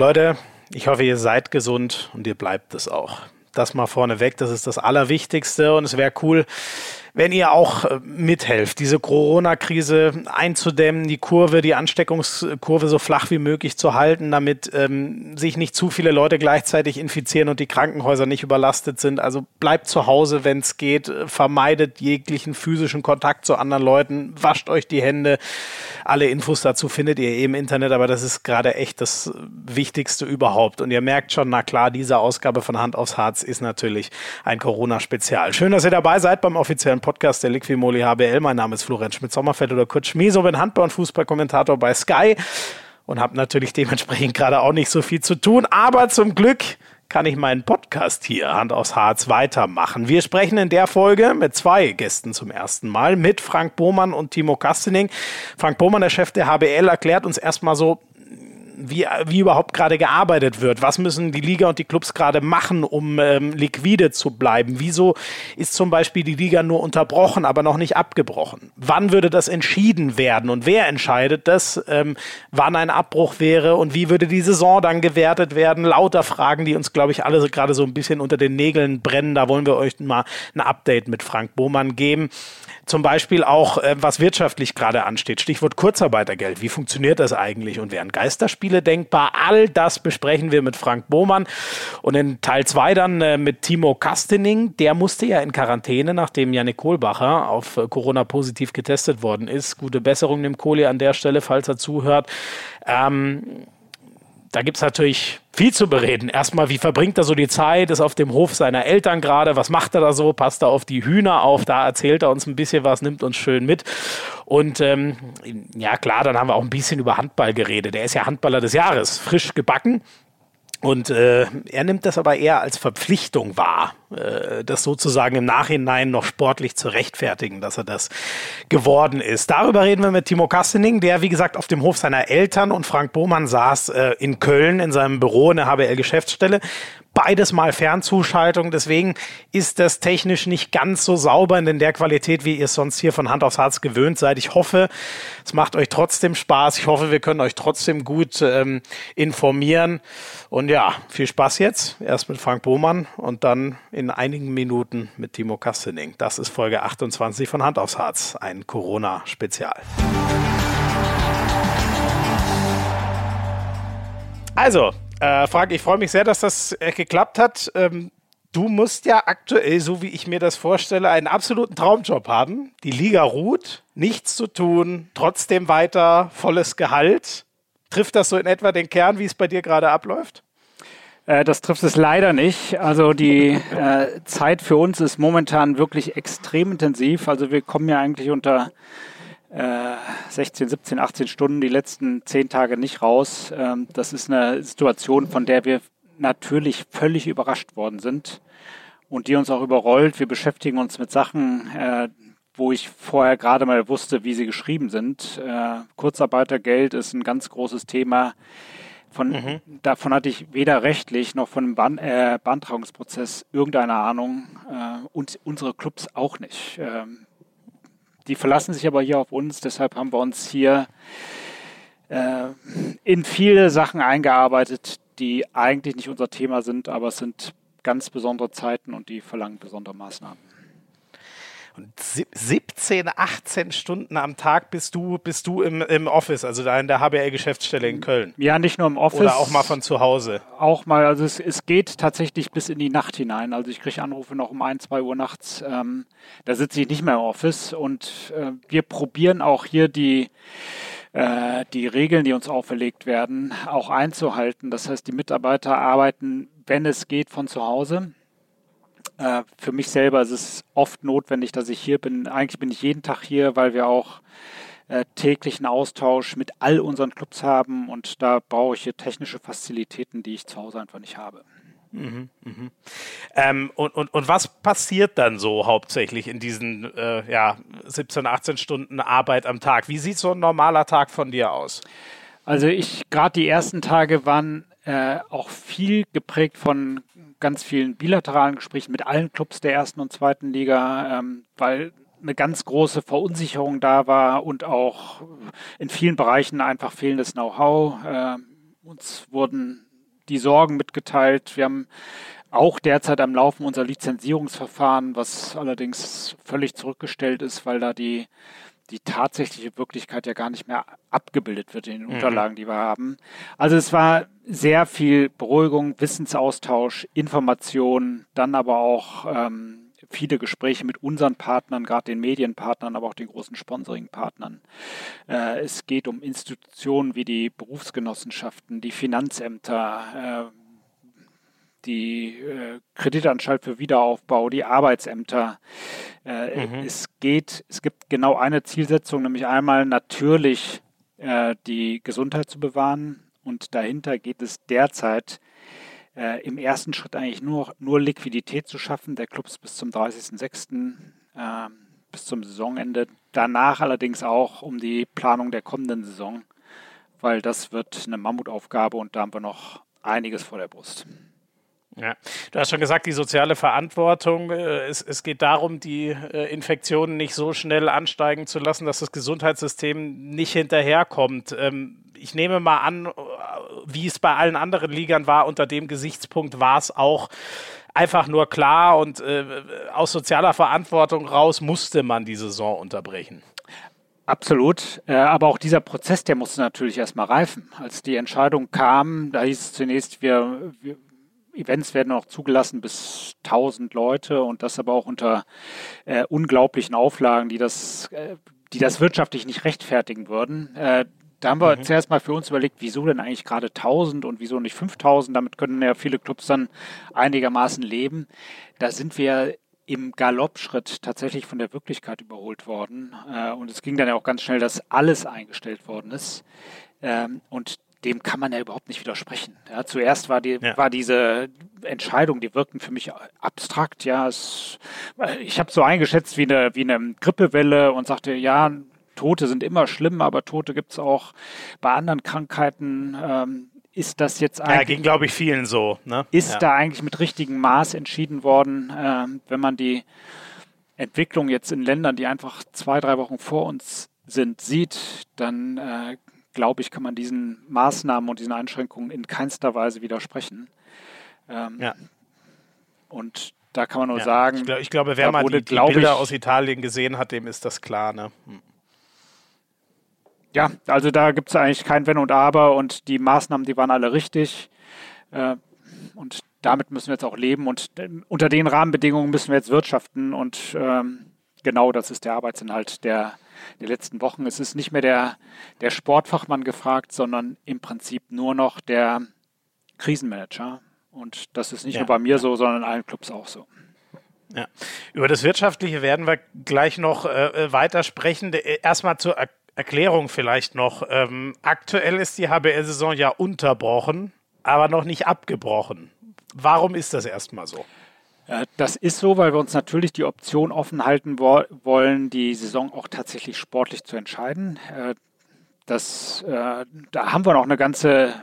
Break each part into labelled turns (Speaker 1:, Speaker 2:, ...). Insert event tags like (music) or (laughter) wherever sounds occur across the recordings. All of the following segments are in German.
Speaker 1: Leute, ich hoffe, ihr seid gesund und ihr bleibt es auch. Das mal vorneweg, das ist das Allerwichtigste und es wäre cool, wenn ihr auch äh, mithelft, diese Corona-Krise einzudämmen, die Kurve, die Ansteckungskurve so flach wie möglich zu halten, damit ähm, sich nicht zu viele Leute gleichzeitig infizieren und die Krankenhäuser nicht überlastet sind. Also bleibt zu Hause, wenn es geht, vermeidet jeglichen physischen Kontakt zu anderen Leuten, wascht euch die Hände. Alle Infos dazu findet ihr eh im Internet, aber das ist gerade echt das Wichtigste überhaupt. Und ihr merkt schon, na klar, diese Ausgabe von Hand aufs Harz ist natürlich ein Corona-Spezial. Schön, dass ihr dabei seid beim offiziellen neuen Podcast der Liquimoli HBL. Mein Name ist Florenz Schmidt-Sommerfeld oder Kurt Schmieso, bin Handball- und Fußballkommentator bei Sky und habe natürlich dementsprechend gerade auch nicht so viel zu tun. Aber zum Glück kann ich meinen Podcast hier Hand aufs Harz weitermachen. Wir sprechen in der Folge mit zwei Gästen zum ersten Mal, mit Frank Bohmann und Timo Kastening. Frank Bohmann, der Chef der HBL, erklärt uns erstmal so, wie, wie überhaupt gerade gearbeitet wird. Was müssen die Liga und die Clubs gerade machen, um ähm, liquide zu bleiben? Wieso ist zum Beispiel die Liga nur unterbrochen, aber noch nicht abgebrochen? Wann würde das entschieden werden und wer entscheidet das, ähm, wann ein Abbruch wäre und wie würde die Saison dann gewertet werden? Lauter Fragen, die uns, glaube ich, alle gerade so ein bisschen unter den Nägeln brennen. Da wollen wir euch mal ein Update mit Frank Bohmann geben. Zum Beispiel auch, äh, was wirtschaftlich gerade ansteht. Stichwort Kurzarbeitergeld. Wie funktioniert das eigentlich und wären Geisterspiele Spiele denkbar. All das besprechen wir mit Frank Bohmann und in Teil 2 dann äh, mit Timo Kastening. Der musste ja in Quarantäne, nachdem Janik Kohlbacher auf äh, Corona positiv getestet worden ist. Gute Besserung dem Kohli an der Stelle, falls er zuhört. Ähm, da gibt es natürlich viel zu bereden. Erstmal, wie verbringt er so die Zeit? Ist auf dem Hof seiner Eltern gerade? Was macht er da so? Passt er auf die Hühner auf? Da erzählt er uns ein bisschen was, nimmt uns schön mit. Und ähm, ja, klar, dann haben wir auch ein bisschen über Handball geredet. Er ist ja Handballer des Jahres, frisch gebacken. Und äh, er nimmt das aber eher als Verpflichtung wahr, äh, das sozusagen im Nachhinein noch sportlich zu rechtfertigen, dass er das geworden ist. Darüber reden wir mit Timo Kastening, der, wie gesagt, auf dem Hof seiner Eltern und Frank Bohmann saß äh, in Köln in seinem Büro in der HBL-Geschäftsstelle beides mal Fernzuschaltung. Deswegen ist das technisch nicht ganz so sauber in der Qualität, wie ihr es sonst hier von Hand aufs Herz gewöhnt seid. Ich hoffe, es macht euch trotzdem Spaß. Ich hoffe, wir können euch trotzdem gut ähm, informieren. Und ja, viel Spaß jetzt. Erst mit Frank Bohmann und dann in einigen Minuten mit Timo Kastening. Das ist Folge 28 von Hand aufs Herz, ein Corona-Spezial. Also, äh, Frank, ich freue mich sehr, dass das äh, geklappt hat. Ähm, du musst ja aktuell, so wie ich mir das vorstelle, einen absoluten Traumjob haben. Die Liga ruht, nichts zu tun, trotzdem weiter volles Gehalt. Trifft das so in etwa den Kern, wie es bei dir gerade abläuft?
Speaker 2: Äh, das trifft es leider nicht. Also die äh, Zeit für uns ist momentan wirklich extrem intensiv. Also wir kommen ja eigentlich unter 16, 17, 18 Stunden die letzten zehn Tage nicht raus. Ähm, das ist eine Situation, von der wir natürlich völlig überrascht worden sind und die uns auch überrollt. Wir beschäftigen uns mit Sachen, äh, wo ich vorher gerade mal wusste, wie sie geschrieben sind. Äh, Kurzarbeitergeld ist ein ganz großes Thema. Von, mhm. Davon hatte ich weder rechtlich noch von dem Bean äh, Beantragungsprozess irgendeine Ahnung äh, und unsere Clubs auch nicht. Ähm, die verlassen sich aber hier auf uns, deshalb haben wir uns hier äh, in viele Sachen eingearbeitet, die eigentlich nicht unser Thema sind, aber es sind ganz besondere Zeiten und die verlangen besondere Maßnahmen.
Speaker 1: Und 17, 18 Stunden am Tag bist du, bist du im, im Office, also da in der HBL-Geschäftsstelle in Köln.
Speaker 2: Ja, nicht nur im Office.
Speaker 1: Oder auch mal von zu Hause.
Speaker 2: Auch mal, also es, es geht tatsächlich bis in die Nacht hinein. Also ich kriege Anrufe noch um 1, 2 Uhr nachts. Ähm, da sitze ich nicht mehr im Office und äh, wir probieren auch hier die äh, die Regeln, die uns auferlegt werden, auch einzuhalten. Das heißt, die Mitarbeiter arbeiten, wenn es geht, von zu Hause. Äh, für mich selber ist es oft notwendig, dass ich hier bin. Eigentlich bin ich jeden Tag hier, weil wir auch äh, täglichen Austausch mit all unseren Clubs haben und da brauche ich hier technische Facilitäten, die ich zu Hause einfach nicht habe.
Speaker 1: Mhm, mhm. Ähm, und, und, und was passiert dann so hauptsächlich in diesen äh, ja, 17, 18 Stunden Arbeit am Tag? Wie sieht so ein normaler Tag von dir aus?
Speaker 2: Also ich, gerade die ersten Tage waren äh, auch viel geprägt von ganz vielen bilateralen Gesprächen mit allen Clubs der ersten und zweiten Liga, ähm, weil eine ganz große Verunsicherung da war und auch in vielen Bereichen einfach fehlendes Know-how. Äh, uns wurden die Sorgen mitgeteilt. Wir haben auch derzeit am Laufen unser Lizenzierungsverfahren, was allerdings völlig zurückgestellt ist, weil da die, die tatsächliche Wirklichkeit ja gar nicht mehr abgebildet wird in den mhm. Unterlagen, die wir haben. Also es war sehr viel Beruhigung, Wissensaustausch, Information, dann aber auch ähm, viele Gespräche mit unseren Partnern, gerade den Medienpartnern, aber auch den großen Sponsoringpartnern. Äh, es geht um Institutionen wie die Berufsgenossenschaften, die Finanzämter, äh, die äh, Kreditanstalt für Wiederaufbau, die Arbeitsämter. Äh, mhm. Es geht, es gibt genau eine Zielsetzung, nämlich einmal natürlich äh, die Gesundheit zu bewahren und dahinter geht es derzeit äh, im ersten Schritt eigentlich nur, nur Liquidität zu schaffen, der Clubs bis zum 30.06. Äh, bis zum Saisonende. Danach allerdings auch um die Planung der kommenden Saison, weil das wird eine Mammutaufgabe und da haben wir noch einiges vor der Brust.
Speaker 1: Ja, du hast schon gesagt, die soziale Verantwortung. Äh, es, es geht darum, die äh, Infektionen nicht so schnell ansteigen zu lassen, dass das Gesundheitssystem nicht hinterherkommt. Ähm, ich nehme mal an, äh, wie es bei allen anderen Ligern war, unter dem Gesichtspunkt war es auch einfach nur klar und aus sozialer Verantwortung raus musste man die Saison unterbrechen.
Speaker 2: Absolut. aber auch dieser Prozess, der musste natürlich erstmal reifen. Als die Entscheidung kam, da hieß es zunächst, wir, wir Events werden noch zugelassen bis 1000 Leute und das aber auch unter äh, unglaublichen Auflagen, die das, äh, die das wirtschaftlich nicht rechtfertigen würden. Äh, da haben wir mhm. zuerst mal für uns überlegt, wieso denn eigentlich gerade 1000 und wieso nicht 5000? Damit können ja viele Clubs dann einigermaßen leben. Da sind wir im Galoppschritt tatsächlich von der Wirklichkeit überholt worden. Äh, und es ging dann ja auch ganz schnell, dass alles eingestellt worden ist. Ähm, und dem kann man ja überhaupt nicht widersprechen. Ja, zuerst war, die, ja. war diese Entscheidung, die wirkten für mich abstrakt. Ja, es, ich habe so eingeschätzt wie eine, wie eine Grippewelle und sagte, ja, Tote sind immer schlimm, aber Tote gibt es auch bei anderen Krankheiten. Ähm, ist das jetzt eigentlich. Ja,
Speaker 1: ging, glaube ich, vielen so. Ne?
Speaker 2: Ist
Speaker 1: ja.
Speaker 2: da eigentlich mit richtigem Maß entschieden worden, ähm, wenn man die Entwicklung jetzt in Ländern, die einfach zwei, drei Wochen vor uns sind, sieht, dann äh, glaube ich, kann man diesen Maßnahmen und diesen Einschränkungen in keinster Weise widersprechen. Ähm, ja. Und da kann man nur ja. sagen.
Speaker 1: Ich, glaub, ich, glaube, wer mal die, die Bilder ich, aus Italien gesehen hat, dem ist das klar. Ne? Hm.
Speaker 2: Ja, also da gibt es eigentlich kein Wenn und Aber und die Maßnahmen, die waren alle richtig. Äh, und damit müssen wir jetzt auch leben und unter den Rahmenbedingungen müssen wir jetzt wirtschaften und ähm, genau das ist der Arbeitsinhalt der der letzten Wochen. Es ist nicht mehr der, der Sportfachmann gefragt, sondern im Prinzip nur noch der Krisenmanager. Und das ist nicht ja, nur bei mir ja. so, sondern in allen Clubs auch so.
Speaker 1: Ja. Über das Wirtschaftliche werden wir gleich noch äh, äh weiter sprechen. Äh, erstmal zur er Erklärung vielleicht noch. Ähm, aktuell ist die HBL-Saison ja unterbrochen, aber noch nicht abgebrochen. Warum ist das erstmal so?
Speaker 2: Äh, das ist so, weil wir uns natürlich die Option offen halten wo wollen, die Saison auch tatsächlich sportlich zu entscheiden. Äh, das, äh, da haben wir noch eine ganze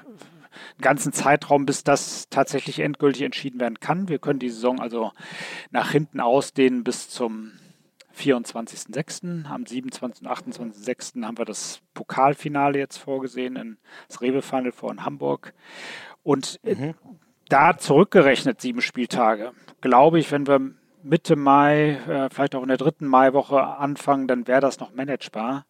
Speaker 2: einen ganzen Zeitraum, bis das tatsächlich endgültig entschieden werden kann. Wir können die Saison also nach hinten ausdehnen bis zum 24.06. Am 27. und 28.06. haben wir das Pokalfinale jetzt vorgesehen, in das Rewe-Final vor in Hamburg. Und mhm da zurückgerechnet sieben Spieltage, glaube ich, wenn wir Mitte Mai, äh, vielleicht auch in der dritten Maiwoche anfangen, dann wäre das noch managebar.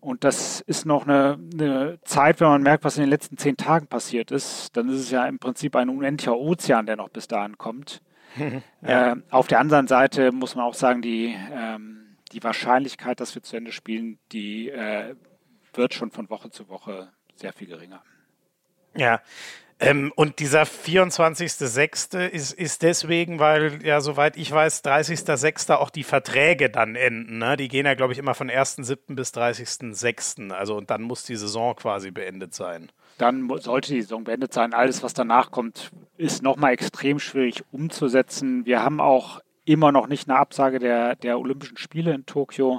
Speaker 2: Und das ist noch eine, eine, Zeit, wenn man merkt, was in den letzten zehn Tagen passiert ist, dann ist es ja im Prinzip ein unendlicher Ozean, der noch bis dahin kommt. (laughs) ja. äh, auf der anderen Seite muss man auch sagen, die, ähm, die Wahrscheinlichkeit, dass wir zu Ende spielen, die äh, wird schon von Woche zu Woche sehr viel geringer.
Speaker 1: Ja, ähm, und dieser 24.06. Ist, ist deswegen, weil ja, soweit ich weiß, 30.06. auch die Verträge dann enden. Ne? Die gehen ja, glaube ich, immer von 1.07. bis 30.06. Also und dann muss die Saison quasi beendet sein.
Speaker 2: Dann sollte die Saison beendet sein. Alles, was danach kommt, ist nochmal extrem schwierig umzusetzen. Wir haben auch immer noch nicht eine Absage der, der Olympischen Spiele in Tokio.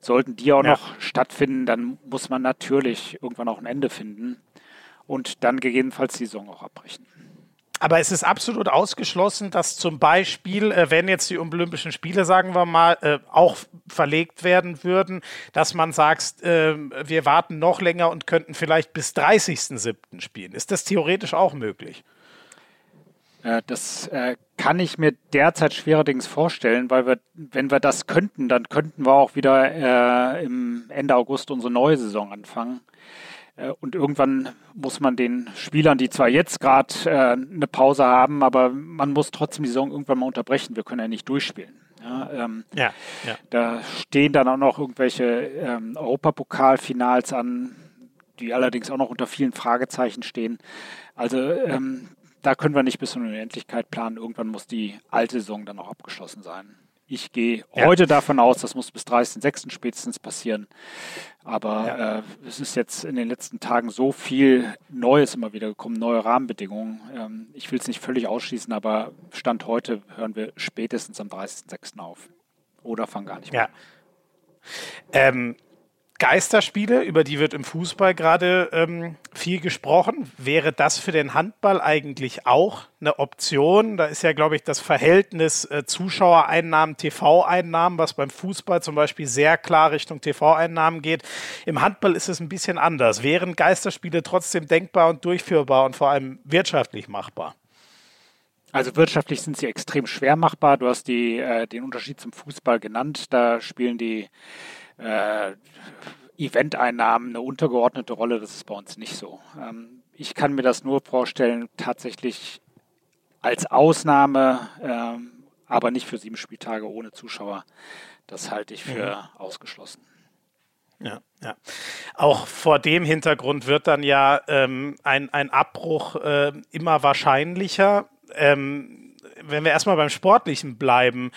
Speaker 2: Sollten die auch ja. noch stattfinden, dann muss man natürlich irgendwann auch ein Ende finden und dann gegebenenfalls die Saison auch abbrechen.
Speaker 1: Aber es ist absolut ausgeschlossen, dass zum Beispiel, äh, wenn jetzt die Olympischen Spiele, sagen wir mal, äh, auch verlegt werden würden, dass man sagt, äh, wir warten noch länger und könnten vielleicht bis 30.07. spielen. Ist das theoretisch auch möglich?
Speaker 2: Äh, das kann ich mir derzeit schwererdings vorstellen, weil wir, wenn wir das könnten, dann könnten wir auch wieder im Ende August unsere neue Saison anfangen. Äh, und irgendwann muss man den Spielern, die zwar jetzt gerade äh, eine Pause haben, aber man muss trotzdem die Saison irgendwann mal unterbrechen. Wir können ja nicht durchspielen. Ja, ähm, ja, ja. Da stehen dann auch noch irgendwelche ähm, Europapokalfinals an, die allerdings auch noch unter vielen Fragezeichen stehen. Also ähm, da können wir nicht bis zur Unendlichkeit planen. Irgendwann muss die alte Saison dann auch abgeschlossen sein. Ich gehe ja. heute davon aus, das muss bis 30.06. spätestens passieren. Aber ja. äh, es ist jetzt in den letzten Tagen so viel Neues immer wieder gekommen, neue Rahmenbedingungen. Ähm, ich will es nicht völlig ausschließen, aber Stand heute hören wir spätestens am 30.06. auf. Oder fangen gar nicht mehr
Speaker 1: ja. Ähm, Geisterspiele, über die wird im Fußball gerade ähm, viel gesprochen. Wäre das für den Handball eigentlich auch eine Option? Da ist ja, glaube ich, das Verhältnis äh, Zuschauereinnahmen, TV-Einnahmen, was beim Fußball zum Beispiel sehr klar Richtung TV-Einnahmen geht. Im Handball ist es ein bisschen anders. Wären Geisterspiele trotzdem denkbar und durchführbar und vor allem wirtschaftlich machbar?
Speaker 2: Also wirtschaftlich sind sie extrem schwer machbar. Du hast die, äh, den Unterschied zum Fußball genannt. Da spielen die äh, Eventeinnahmen eine untergeordnete Rolle. Das ist bei uns nicht so. Ähm, ich kann mir das nur vorstellen, tatsächlich als Ausnahme, ähm, aber nicht für sieben Spieltage ohne Zuschauer. Das halte ich für mhm. ausgeschlossen.
Speaker 1: Ja, ja. Auch vor dem Hintergrund wird dann ja ähm, ein, ein Abbruch äh, immer wahrscheinlicher. Ähm, wenn wir erstmal beim Sportlichen bleiben,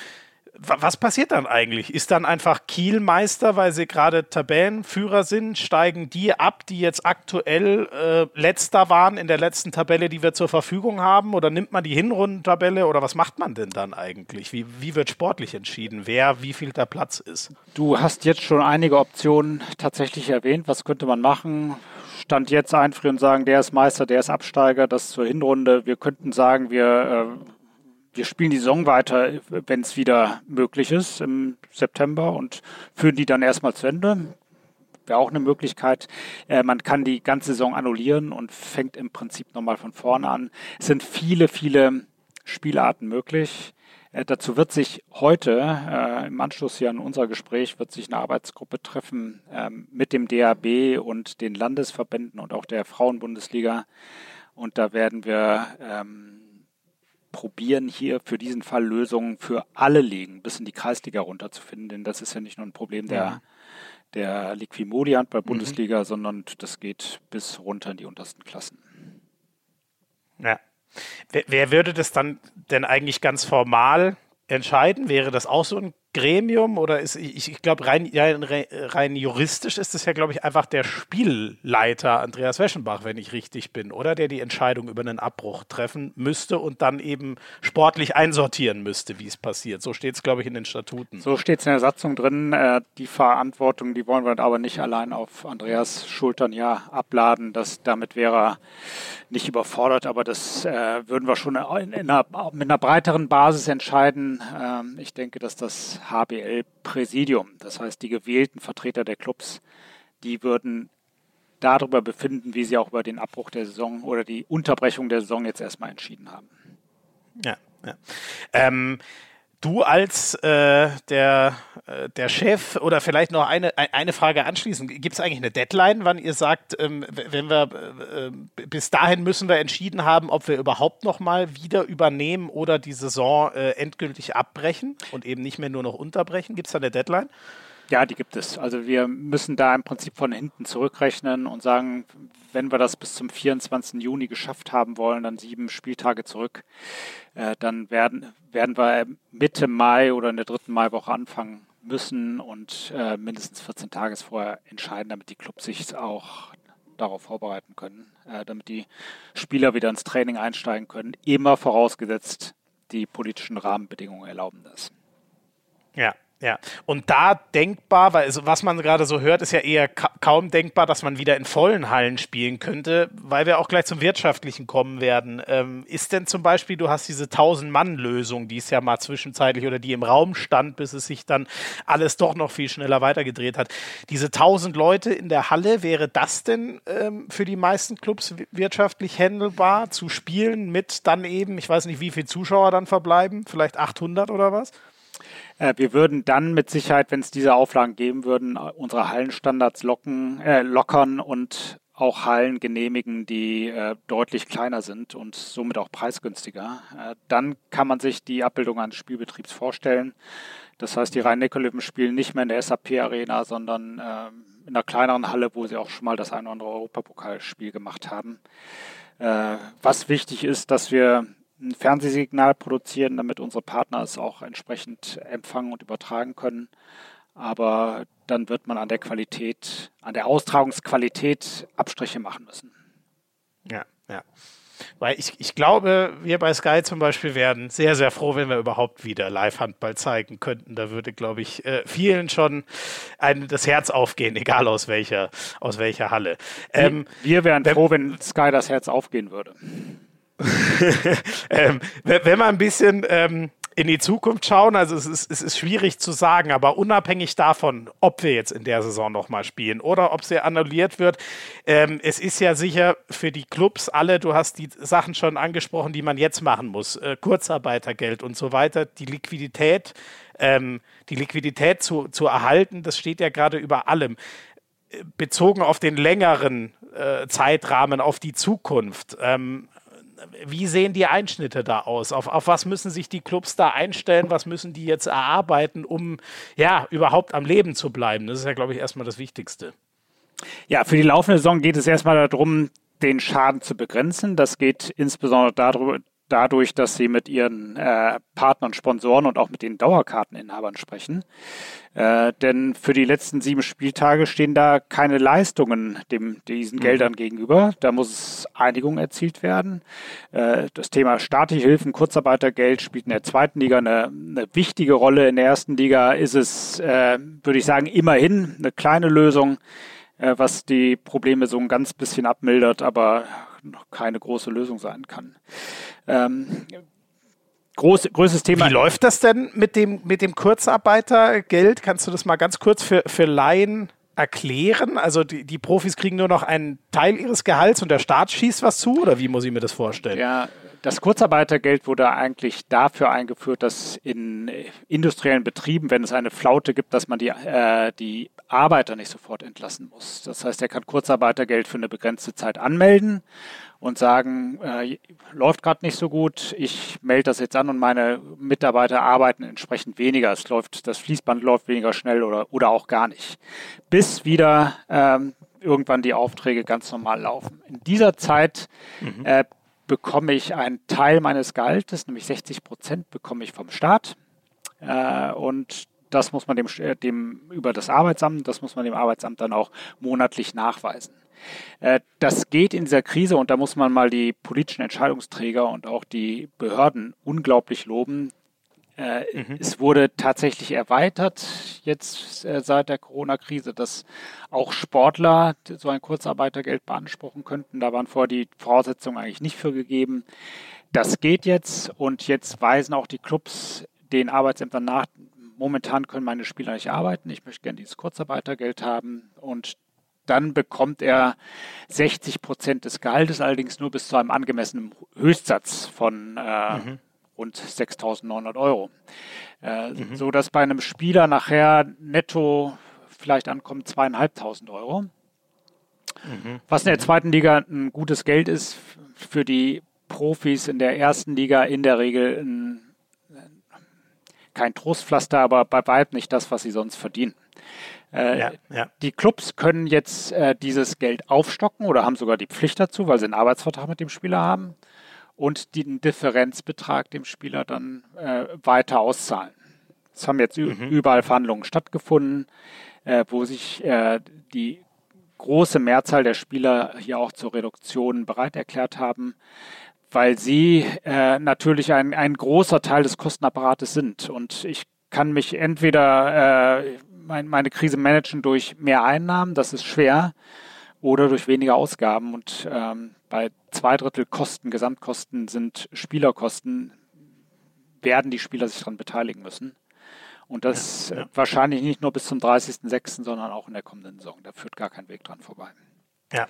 Speaker 1: was passiert dann eigentlich? Ist dann einfach Kiel Meister, weil sie gerade Tabellenführer sind? Steigen die ab, die jetzt aktuell äh, letzter waren in der letzten Tabelle, die wir zur Verfügung haben? Oder nimmt man die Hinrundentabelle? Oder was macht man denn dann eigentlich? Wie, wie wird sportlich entschieden, wer wie viel der Platz ist?
Speaker 2: Du hast jetzt schon einige Optionen tatsächlich erwähnt. Was könnte man machen? Stand jetzt einfrieren und sagen, der ist Meister, der ist Absteiger, das zur Hinrunde. Wir könnten sagen, wir äh, wir spielen die Saison weiter, wenn es wieder möglich ist im September und führen die dann erstmal zu Ende. Wäre auch eine Möglichkeit. Äh, man kann die ganze Saison annullieren und fängt im Prinzip nochmal von vorne an. Es sind viele, viele Spielarten möglich. Äh, dazu wird sich heute, äh, im Anschluss hier an unser Gespräch, wird sich eine Arbeitsgruppe treffen ähm, mit dem DAB und den Landesverbänden und auch der Frauenbundesliga. Und da werden wir ähm, probieren, hier für diesen Fall Lösungen für alle Ligen bis in die Kreisliga runterzufinden, denn das ist ja nicht nur ein Problem der, ja. der Liquimodi Handball-Bundesliga, mhm. sondern das geht bis runter in die untersten Klassen.
Speaker 1: Ja. Wer, wer würde das dann denn eigentlich ganz formal entscheiden? Wäre das auch so ein Gremium oder ist, ich, ich glaube, rein, rein juristisch ist es ja, glaube ich, einfach der Spielleiter Andreas Weschenbach, wenn ich richtig bin, oder? Der die Entscheidung über einen Abbruch treffen müsste und dann eben sportlich einsortieren müsste, wie es passiert. So steht es, glaube ich, in den Statuten.
Speaker 2: So steht es in der Satzung drin. Äh, die Verantwortung, die wollen wir aber nicht allein auf Andreas Schultern ja abladen. Das, damit wäre er nicht überfordert, aber das äh, würden wir schon in, in einer, mit einer breiteren Basis entscheiden. Ähm, ich denke, dass das HBL-Präsidium, das heißt die gewählten Vertreter der Clubs, die würden darüber befinden, wie sie auch über den Abbruch der Saison oder die Unterbrechung der Saison jetzt erstmal entschieden haben.
Speaker 1: Ja, ja. Ähm, Du als äh, der, äh, der Chef oder vielleicht noch eine, eine Frage anschließend. Gibt es eigentlich eine Deadline, wann ihr sagt, ähm, wenn wir äh, äh, bis dahin müssen wir entschieden haben, ob wir überhaupt noch mal wieder übernehmen oder die Saison äh, endgültig abbrechen und eben nicht mehr nur noch unterbrechen? Gibt es da eine Deadline?
Speaker 2: Ja, die gibt es. Also wir müssen da im Prinzip von hinten zurückrechnen und sagen, wenn wir das bis zum 24. Juni geschafft haben wollen, dann sieben Spieltage zurück, äh, dann werden, werden wir Mitte Mai oder in der dritten Maiwoche anfangen müssen und äh, mindestens 14 Tage vorher entscheiden, damit die Clubs sich auch darauf vorbereiten können, äh, damit die Spieler wieder ins Training einsteigen können, immer vorausgesetzt, die politischen Rahmenbedingungen erlauben das.
Speaker 1: Ja, Ja, und da denkbar, weil also was man gerade so hört, ist ja eher ka kaum denkbar, dass man wieder in vollen Hallen spielen könnte, weil wir auch gleich zum Wirtschaftlichen kommen werden. Ähm, ist denn zum Beispiel, du hast diese 1000-Mann-Lösung, die es ja mal zwischenzeitlich oder die im Raum stand, bis es sich dann alles doch noch viel schneller weitergedreht hat. Diese 1000 Leute in der Halle, wäre das denn ähm, für die meisten Clubs wirtschaftlich händelbar zu spielen mit dann eben, ich weiß nicht, wie viele Zuschauer dann verbleiben, vielleicht 800 oder was?
Speaker 2: Äh, wir würden dann mit Sicherheit, wenn es diese Auflagen geben würden, unsere Hallenstandards locken, äh, lockern und auch Hallen genehmigen, die äh, deutlich kleiner sind und somit auch preisgünstiger. Äh, dann kann man sich die Abbildung eines Spielbetriebs vorstellen. Das heißt, die Rhein-Neckar-Löwen spielen nicht mehr in der SAP-Arena, sondern äh, in einer kleineren Halle, wo sie auch schon mal das ein oder andere Europapokalspiel gemacht haben. Äh, was wichtig ist, dass wir ein Fernsehsignal produzieren, damit unsere Partner es auch entsprechend empfangen und übertragen können. Aber dann wird man an der Qualität, an der Austragungsqualität Abstriche machen müssen.
Speaker 1: Ja, ja. Weil ich, ich glaube, wir bei Sky zum Beispiel werden sehr, sehr froh, wenn wir überhaupt wieder Live-Handball zeigen könnten. Da würde, glaube ich, äh, vielen schon ein, das Herz aufgehen, (laughs) egal aus welcher, aus welcher Halle.
Speaker 2: Ähm, wir wären froh, wenn Sky das Herz aufgehen würde. (laughs)
Speaker 1: ähm, wenn man ein bisschen ähm, in die Zukunft schauen, also es ist, es ist schwierig zu sagen, aber unabhängig davon, ob wir jetzt in der Saison nochmal spielen oder ob sie annulliert wird, ähm, es ist ja sicher für die Clubs alle, du hast die Sachen schon angesprochen, die man jetzt machen muss, äh, Kurzarbeitergeld und so weiter, die Liquidität, ähm, die Liquidität zu, zu erhalten, das steht ja gerade über allem bezogen auf den längeren äh, Zeitrahmen, auf die Zukunft. Ähm, wie sehen die Einschnitte da aus? Auf, auf was müssen sich die Clubs da einstellen? Was müssen die jetzt erarbeiten, um ja überhaupt am Leben zu bleiben? Das ist ja, glaube ich, erstmal das Wichtigste.
Speaker 2: Ja, für die laufende Saison geht es erstmal darum, den Schaden zu begrenzen. Das geht insbesondere darüber, dadurch, dass sie mit ihren äh, Partnern, Sponsoren und auch mit den Dauerkarteninhabern sprechen. Äh, denn für die letzten sieben Spieltage stehen da keine Leistungen dem, diesen mhm. Geldern gegenüber. Da muss Einigung erzielt werden. Äh, das Thema staatliche Hilfen, Kurzarbeitergeld spielt in der zweiten Liga eine, eine wichtige Rolle. In der ersten Liga ist es, äh, würde ich sagen, immerhin eine kleine Lösung, äh, was die Probleme so ein ganz bisschen abmildert, aber noch keine große Lösung sein kann. Ähm, Groß, größtes Thema.
Speaker 1: Wie läuft das denn mit dem, mit dem Kurzarbeitergeld? Kannst du das mal ganz kurz für, für Laien erklären? Also die, die Profis kriegen nur noch einen Teil ihres Gehalts und der Staat schießt was zu? Oder wie muss ich mir das vorstellen?
Speaker 2: Ja, das Kurzarbeitergeld wurde eigentlich dafür eingeführt, dass in industriellen Betrieben, wenn es eine Flaute gibt, dass man die, äh, die Arbeiter nicht sofort entlassen muss. Das heißt, er kann Kurzarbeitergeld für eine begrenzte Zeit anmelden und sagen, äh, läuft gerade nicht so gut, ich melde das jetzt an und meine Mitarbeiter arbeiten entsprechend weniger. Es läuft, das Fließband läuft weniger schnell oder, oder auch gar nicht. Bis wieder ähm, irgendwann die Aufträge ganz normal laufen. In dieser Zeit mhm. äh, bekomme ich einen Teil meines Gehaltes, nämlich 60 Prozent bekomme ich vom Staat. Äh, und das muss man dem, äh, dem über das Arbeitsamt, das muss man dem Arbeitsamt dann auch monatlich nachweisen. Äh, das geht in dieser Krise und da muss man mal die politischen Entscheidungsträger und auch die Behörden unglaublich loben. Äh, mhm. Es wurde tatsächlich erweitert jetzt seit der Corona-Krise, dass auch Sportler so ein Kurzarbeitergeld beanspruchen könnten. Da waren vorher die Voraussetzungen eigentlich nicht für gegeben. Das geht jetzt und jetzt weisen auch die Clubs den Arbeitsämtern nach, momentan können meine Spieler nicht arbeiten, ich möchte gerne dieses Kurzarbeitergeld haben und dann bekommt er 60 Prozent des Gehaltes, allerdings nur bis zu einem angemessenen Höchstsatz von äh, mhm. Rund 6.900 Euro. Äh, mhm. So dass bei einem Spieler nachher netto vielleicht ankommt zweieinhalbtausend Euro. Mhm. Was in der zweiten Liga ein gutes Geld ist, für die Profis in der ersten Liga in der Regel ein kein Trostpflaster, aber bei weitem nicht das, was sie sonst verdienen. Äh, ja, ja. Die Clubs können jetzt äh, dieses Geld aufstocken oder haben sogar die Pflicht dazu, weil sie einen Arbeitsvertrag mit dem Spieler haben und den Differenzbetrag dem Spieler dann äh, weiter auszahlen. Es haben jetzt mhm. überall Verhandlungen stattgefunden, äh, wo sich äh, die große Mehrzahl der Spieler hier auch zur Reduktion bereit erklärt haben weil sie äh, natürlich ein, ein großer Teil des Kostenapparates sind. Und ich kann mich entweder äh, mein, meine Krise managen durch mehr Einnahmen, das ist schwer, oder durch weniger Ausgaben. Und ähm, bei zwei Drittel Kosten, Gesamtkosten sind Spielerkosten, werden die Spieler sich daran beteiligen müssen. Und das ja, ja. wahrscheinlich nicht nur bis zum 30.06., sondern auch in der kommenden Saison. Da führt gar kein Weg dran vorbei.
Speaker 1: Ja.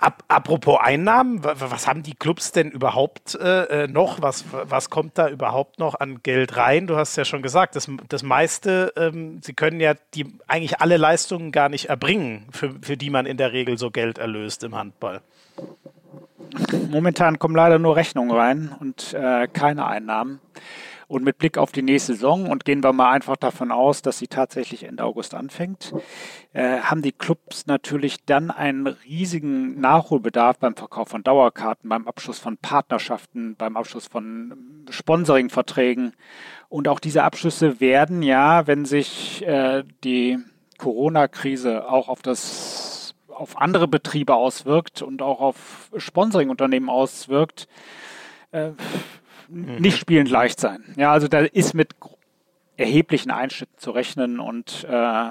Speaker 1: Ab, apropos Einnahmen, was haben die Clubs denn überhaupt äh, äh, noch? Was, was kommt da überhaupt noch an Geld rein? Du hast ja schon gesagt, das, das meiste, ähm, sie können ja die eigentlich alle Leistungen gar nicht erbringen, für, für die man in der Regel so Geld erlöst im Handball.
Speaker 2: Momentan kommen leider nur Rechnungen rein und äh, keine Einnahmen. Und mit Blick auf die nächste Saison und gehen wir mal einfach davon aus, dass sie tatsächlich Ende August anfängt, äh, haben die Clubs natürlich dann einen riesigen Nachholbedarf beim Verkauf von Dauerkarten, beim Abschluss von Partnerschaften, beim Abschluss von Sponsoringverträgen. Und auch diese Abschlüsse werden ja, wenn sich äh, die Corona-Krise auch auf das auf andere Betriebe auswirkt und auch auf Sponsoringunternehmen auswirkt, äh, nicht spielend leicht sein. Ja, also da ist mit erheblichen Einschnitten zu rechnen und äh,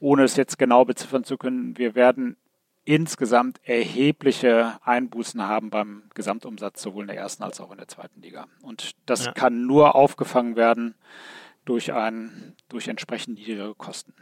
Speaker 2: ohne es jetzt genau beziffern zu können, wir werden insgesamt erhebliche Einbußen haben beim Gesamtumsatz, sowohl in der ersten als auch in der zweiten Liga. Und das ja. kann nur aufgefangen werden durch, ein, durch entsprechend niedrigere Kosten.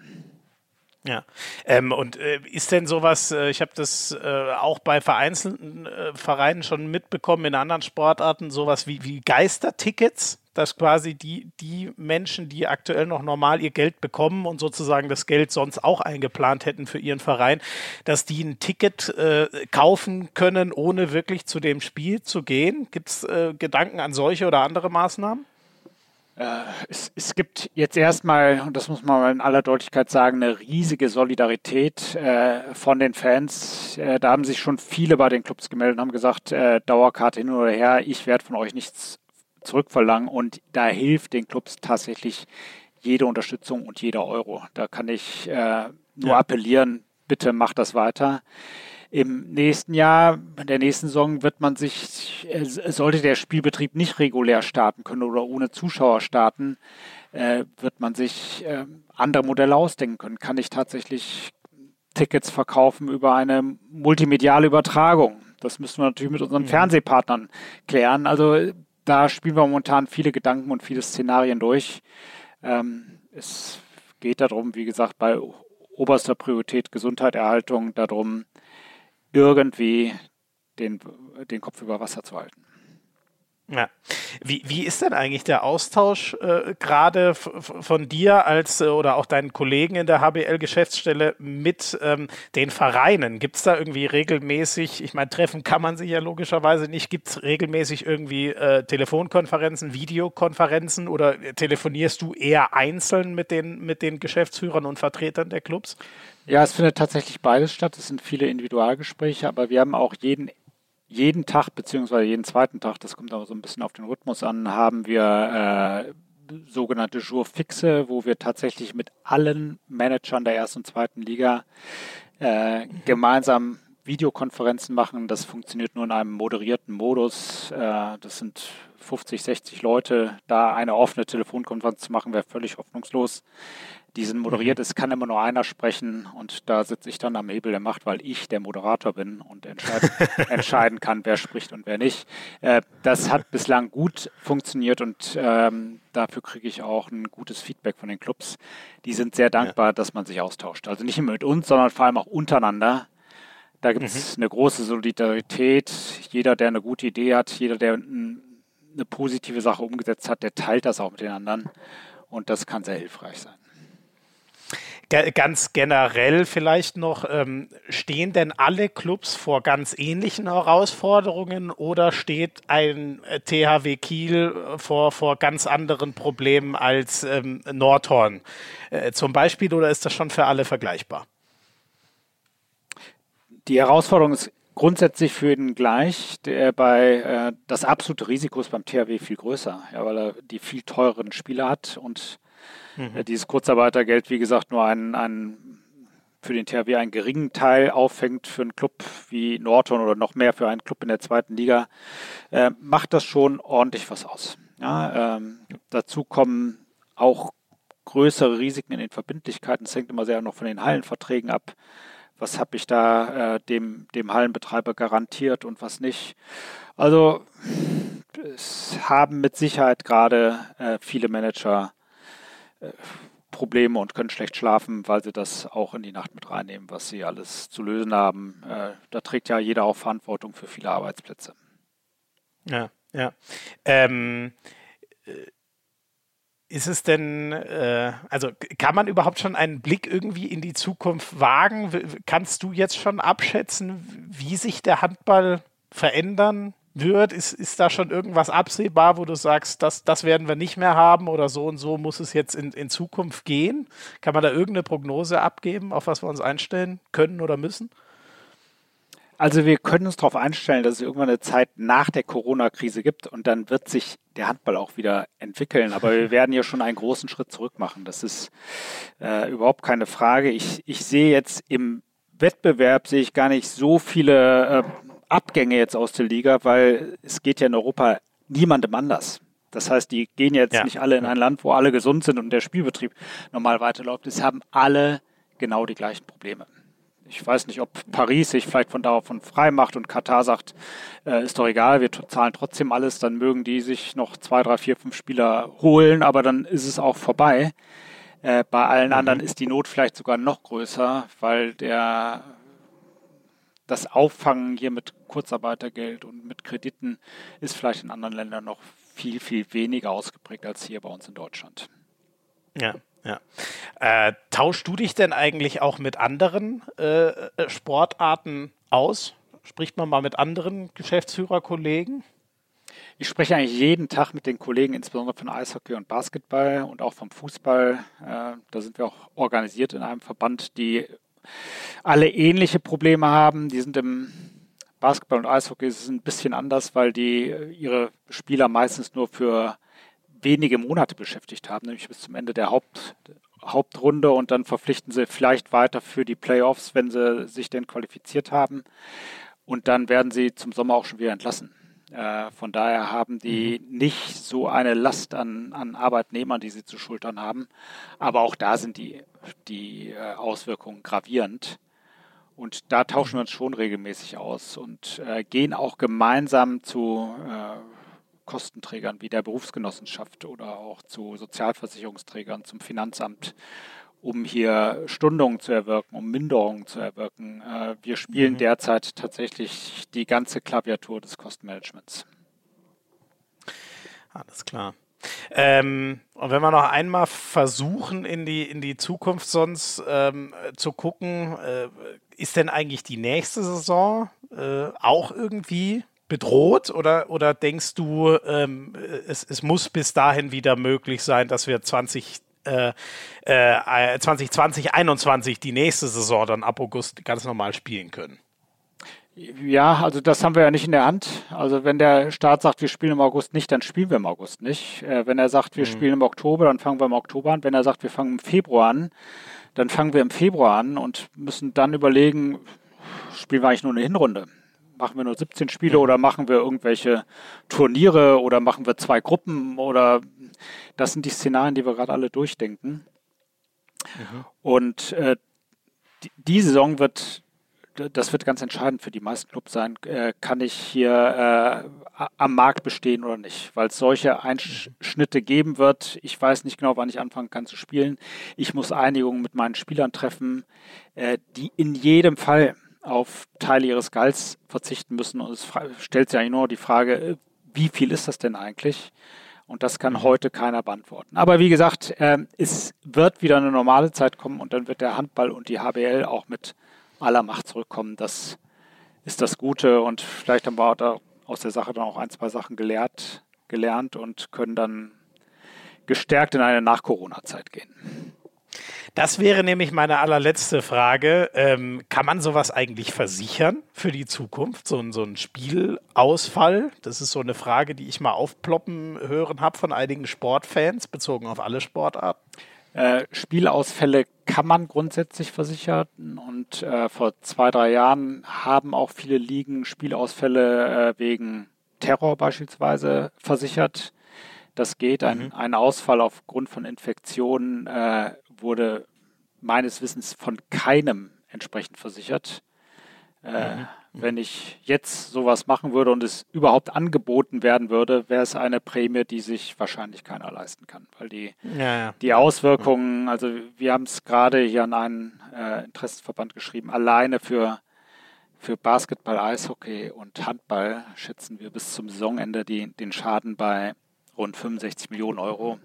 Speaker 1: Ja, ähm, und äh, ist denn sowas, äh, ich habe das äh, auch bei vereinzelten äh, Vereinen schon mitbekommen, in anderen Sportarten, sowas wie, wie Geistertickets, dass quasi die, die Menschen, die aktuell noch normal ihr Geld bekommen und sozusagen das Geld sonst auch eingeplant hätten für ihren Verein, dass die ein Ticket äh, kaufen können, ohne wirklich zu dem Spiel zu gehen. Gibt es äh, Gedanken an solche oder andere Maßnahmen?
Speaker 2: Äh, es, es, gibt jetzt erstmal, und das muss man mal in aller Deutlichkeit sagen, eine riesige Solidarität äh, von den Fans. Äh, da haben sich schon viele bei den Clubs gemeldet und haben gesagt, äh, Dauerkarte hin oder her, ich werde von euch nichts zurückverlangen. Und da hilft den Clubs tatsächlich jede Unterstützung und jeder Euro. Da kann ich äh, nur ja. appellieren, bitte macht das weiter. Im nächsten Jahr, in der nächsten Saison wird man sich, äh, sollte der Spielbetrieb nicht regulär starten können oder ohne Zuschauer starten, äh, wird man sich äh, andere Modelle ausdenken können. Kann ich tatsächlich Tickets verkaufen über eine multimediale Übertragung? Das müssen wir natürlich mit unseren mhm. Fernsehpartnern klären. Also da spielen wir momentan viele Gedanken und viele Szenarien durch. Ähm, es geht darum, wie gesagt, bei oberster Priorität Gesundheit, Erhaltung, darum, irgendwie den, den Kopf über Wasser zu halten.
Speaker 1: Ja. Wie, wie ist denn eigentlich der Austausch äh, gerade von dir als äh, oder auch deinen Kollegen in der HBL-Geschäftsstelle mit ähm, den Vereinen? Gibt es da irgendwie regelmäßig, ich meine, treffen kann man sich ja logischerweise nicht, gibt es regelmäßig irgendwie äh, Telefonkonferenzen, Videokonferenzen oder telefonierst du eher einzeln mit den, mit den Geschäftsführern und Vertretern der Clubs?
Speaker 2: Ja, es findet tatsächlich beides statt. Es sind viele Individualgespräche, aber wir haben auch jeden, jeden Tag, beziehungsweise jeden zweiten Tag, das kommt aber so ein bisschen auf den Rhythmus an, haben wir äh, sogenannte Jour fixe, wo wir tatsächlich mit allen Managern der ersten und zweiten Liga äh, gemeinsam Videokonferenzen machen. Das funktioniert nur in einem moderierten Modus. Äh, das sind 50, 60 Leute. Da eine offene Telefonkonferenz zu machen, wäre völlig hoffnungslos die sind moderiert, mhm. es kann immer nur einer sprechen und da sitze ich dann am Hebel der Macht, weil ich der Moderator bin und entscheiden, (laughs) entscheiden kann, wer spricht und wer nicht. Äh, das hat bislang gut funktioniert und ähm, dafür kriege ich auch ein gutes Feedback von den Clubs. Die sind sehr dankbar, ja. dass man sich austauscht. Also nicht immer mit uns, sondern vor allem auch untereinander. Da gibt es mhm. eine große Solidarität. Jeder, der eine gute Idee hat, jeder, der eine positive Sache umgesetzt hat, der teilt das auch mit den anderen. Und das kann sehr hilfreich sein.
Speaker 1: Ganz generell vielleicht noch, ähm, stehen denn alle Clubs vor ganz ähnlichen Herausforderungen oder steht ein äh, THW Kiel äh, vor, vor ganz anderen Problemen als ähm, Nordhorn äh, zum Beispiel oder ist das schon für alle vergleichbar?
Speaker 2: Die Herausforderung ist grundsätzlich für ihn gleich. Der bei, äh, das absolute Risiko ist beim THW viel größer, ja, weil er die viel teureren Spieler hat und Mhm. Dieses Kurzarbeitergeld, wie gesagt, nur ein, ein für den THW einen geringen Teil auffängt für einen Club wie Norton oder noch mehr für einen Club in der zweiten Liga, äh, macht das schon ordentlich was aus. Ja, ähm, dazu kommen auch größere Risiken in den Verbindlichkeiten. Es hängt immer sehr noch von den Hallenverträgen ab. Was habe ich da äh, dem, dem Hallenbetreiber garantiert und was nicht? Also es haben mit Sicherheit gerade äh, viele Manager Probleme und können schlecht schlafen, weil sie das auch in die Nacht mit reinnehmen, was sie alles zu lösen haben. Äh, da trägt ja jeder auch Verantwortung für viele Arbeitsplätze.
Speaker 1: Ja, ja. Ähm, äh, ist es denn, äh, also kann man überhaupt schon einen Blick irgendwie in die Zukunft wagen? Kannst du jetzt schon abschätzen, wie sich der Handball verändern wird? Ist, ist da schon irgendwas absehbar, wo du sagst, das, das werden wir nicht mehr haben oder so und so muss es jetzt in, in Zukunft gehen? Kann man da irgendeine Prognose abgeben, auf was wir uns einstellen können oder müssen?
Speaker 2: Also wir können uns darauf einstellen, dass es irgendwann eine Zeit nach der Corona-Krise gibt und dann wird sich der Handball auch wieder entwickeln. Aber wir werden ja schon einen großen Schritt zurück machen. Das ist äh, überhaupt keine Frage. Ich, ich sehe jetzt im Wettbewerb sehe ich gar nicht so viele äh, Abgänge jetzt aus der Liga, weil es geht ja in Europa niemandem anders. Das heißt, die gehen jetzt ja. nicht alle in ein Land, wo alle gesund sind und der Spielbetrieb normal weiterläuft. Es haben alle genau die gleichen Probleme. Ich weiß nicht, ob Paris sich vielleicht von davon frei macht und Katar sagt, äh, ist doch egal, wir zahlen trotzdem alles, dann mögen die sich noch zwei, drei, vier, fünf Spieler holen, aber dann ist es auch vorbei. Äh, bei allen mhm. anderen ist die Not vielleicht sogar noch größer, weil der das Auffangen hier mit Kurzarbeitergeld und mit Krediten ist vielleicht in anderen Ländern noch viel, viel weniger ausgeprägt als hier bei uns in Deutschland.
Speaker 1: Ja, ja. Äh, tauschst du dich denn eigentlich auch mit anderen äh, äh Sportarten aus? Spricht man mal mit anderen Geschäftsführerkollegen?
Speaker 2: Ich spreche eigentlich jeden Tag mit den Kollegen, insbesondere von Eishockey und Basketball und auch vom Fußball. Äh, da sind wir auch organisiert in einem Verband, die alle ähnliche Probleme haben. Die sind im Basketball und Eishockey ist es ein bisschen anders, weil die ihre Spieler meistens nur für wenige Monate beschäftigt haben, nämlich bis zum Ende der Haupt, Hauptrunde und dann verpflichten sie vielleicht weiter für die Playoffs, wenn sie sich denn qualifiziert haben. Und dann werden sie zum Sommer auch schon wieder entlassen. Äh, von daher haben die mhm. nicht so eine Last an, an Arbeitnehmern, die sie zu schultern haben. Aber auch da sind die, die äh, Auswirkungen gravierend. Und da tauschen wir uns schon regelmäßig aus und äh, gehen auch gemeinsam zu äh, Kostenträgern wie der Berufsgenossenschaft oder auch zu Sozialversicherungsträgern, zum Finanzamt um hier Stundungen zu erwirken, um Minderungen zu erwirken. Äh, wir spielen mhm. derzeit tatsächlich die ganze Klaviatur des Kostenmanagements.
Speaker 1: Alles klar. Ähm, und wenn wir noch einmal versuchen, in die, in die Zukunft sonst ähm, zu gucken, äh, ist denn eigentlich die nächste Saison äh, auch irgendwie bedroht oder, oder denkst du, ähm, es, es muss bis dahin wieder möglich sein, dass wir 20 äh, äh, 2020, 21 die nächste Saison dann ab August ganz normal spielen können.
Speaker 2: Ja, also das haben wir ja nicht in der Hand. Also wenn der Staat sagt, wir spielen im August nicht, dann spielen wir im August nicht. Äh, wenn er sagt, wir mhm. spielen im Oktober, dann fangen wir im Oktober an. Wenn er sagt, wir fangen im Februar an, dann fangen wir im Februar an und müssen dann überlegen, spielen wir eigentlich nur eine Hinrunde? Machen wir nur 17 Spiele mhm. oder machen wir irgendwelche Turniere oder machen wir zwei Gruppen oder das sind die Szenarien, die wir gerade alle durchdenken. Mhm. Und äh, die, die, Saison wird, das wird ganz entscheidend für die meisten Clubs sein, äh, kann ich hier äh, am Markt bestehen oder nicht, weil es solche Einschnitte geben wird. Ich weiß nicht genau, wann ich anfangen kann zu spielen. Ich muss Einigungen mit meinen Spielern treffen, äh, die in jedem Fall auf Teile ihres Gehalts verzichten müssen. Und es stellt sich eigentlich nur die Frage, äh, wie viel ist das denn eigentlich? Und das kann mhm. heute keiner beantworten. Aber wie gesagt, äh, es wird wieder eine normale Zeit kommen und dann wird der Handball und die HBL auch mit aller Macht zurückkommen. Das ist das Gute und vielleicht haben wir da aus der Sache dann auch ein, zwei Sachen gelehrt, gelernt und können dann gestärkt in eine Nach-Corona-Zeit gehen.
Speaker 1: Das wäre nämlich meine allerletzte Frage. Ähm, kann man sowas eigentlich versichern für die Zukunft? So, so ein Spielausfall? Das ist so eine Frage, die ich mal aufploppen hören habe von einigen Sportfans, bezogen auf alle Sportarten.
Speaker 2: Äh, Spielausfälle kann man grundsätzlich versichern und äh, vor zwei, drei Jahren haben auch viele Ligen Spielausfälle äh, wegen Terror beispielsweise versichert. Das geht. Ein, mhm. ein Ausfall aufgrund von Infektionen äh, wurde meines Wissens von keinem entsprechend versichert. Äh, mhm. Wenn ich jetzt sowas machen würde und es überhaupt angeboten werden würde, wäre es eine Prämie, die sich wahrscheinlich keiner leisten kann, weil die, ja, ja. die Auswirkungen, also wir haben es gerade hier an einen äh, Interessenverband geschrieben, alleine für, für Basketball, Eishockey und Handball schätzen wir bis zum Saisonende die, den Schaden bei rund 65 Millionen Euro.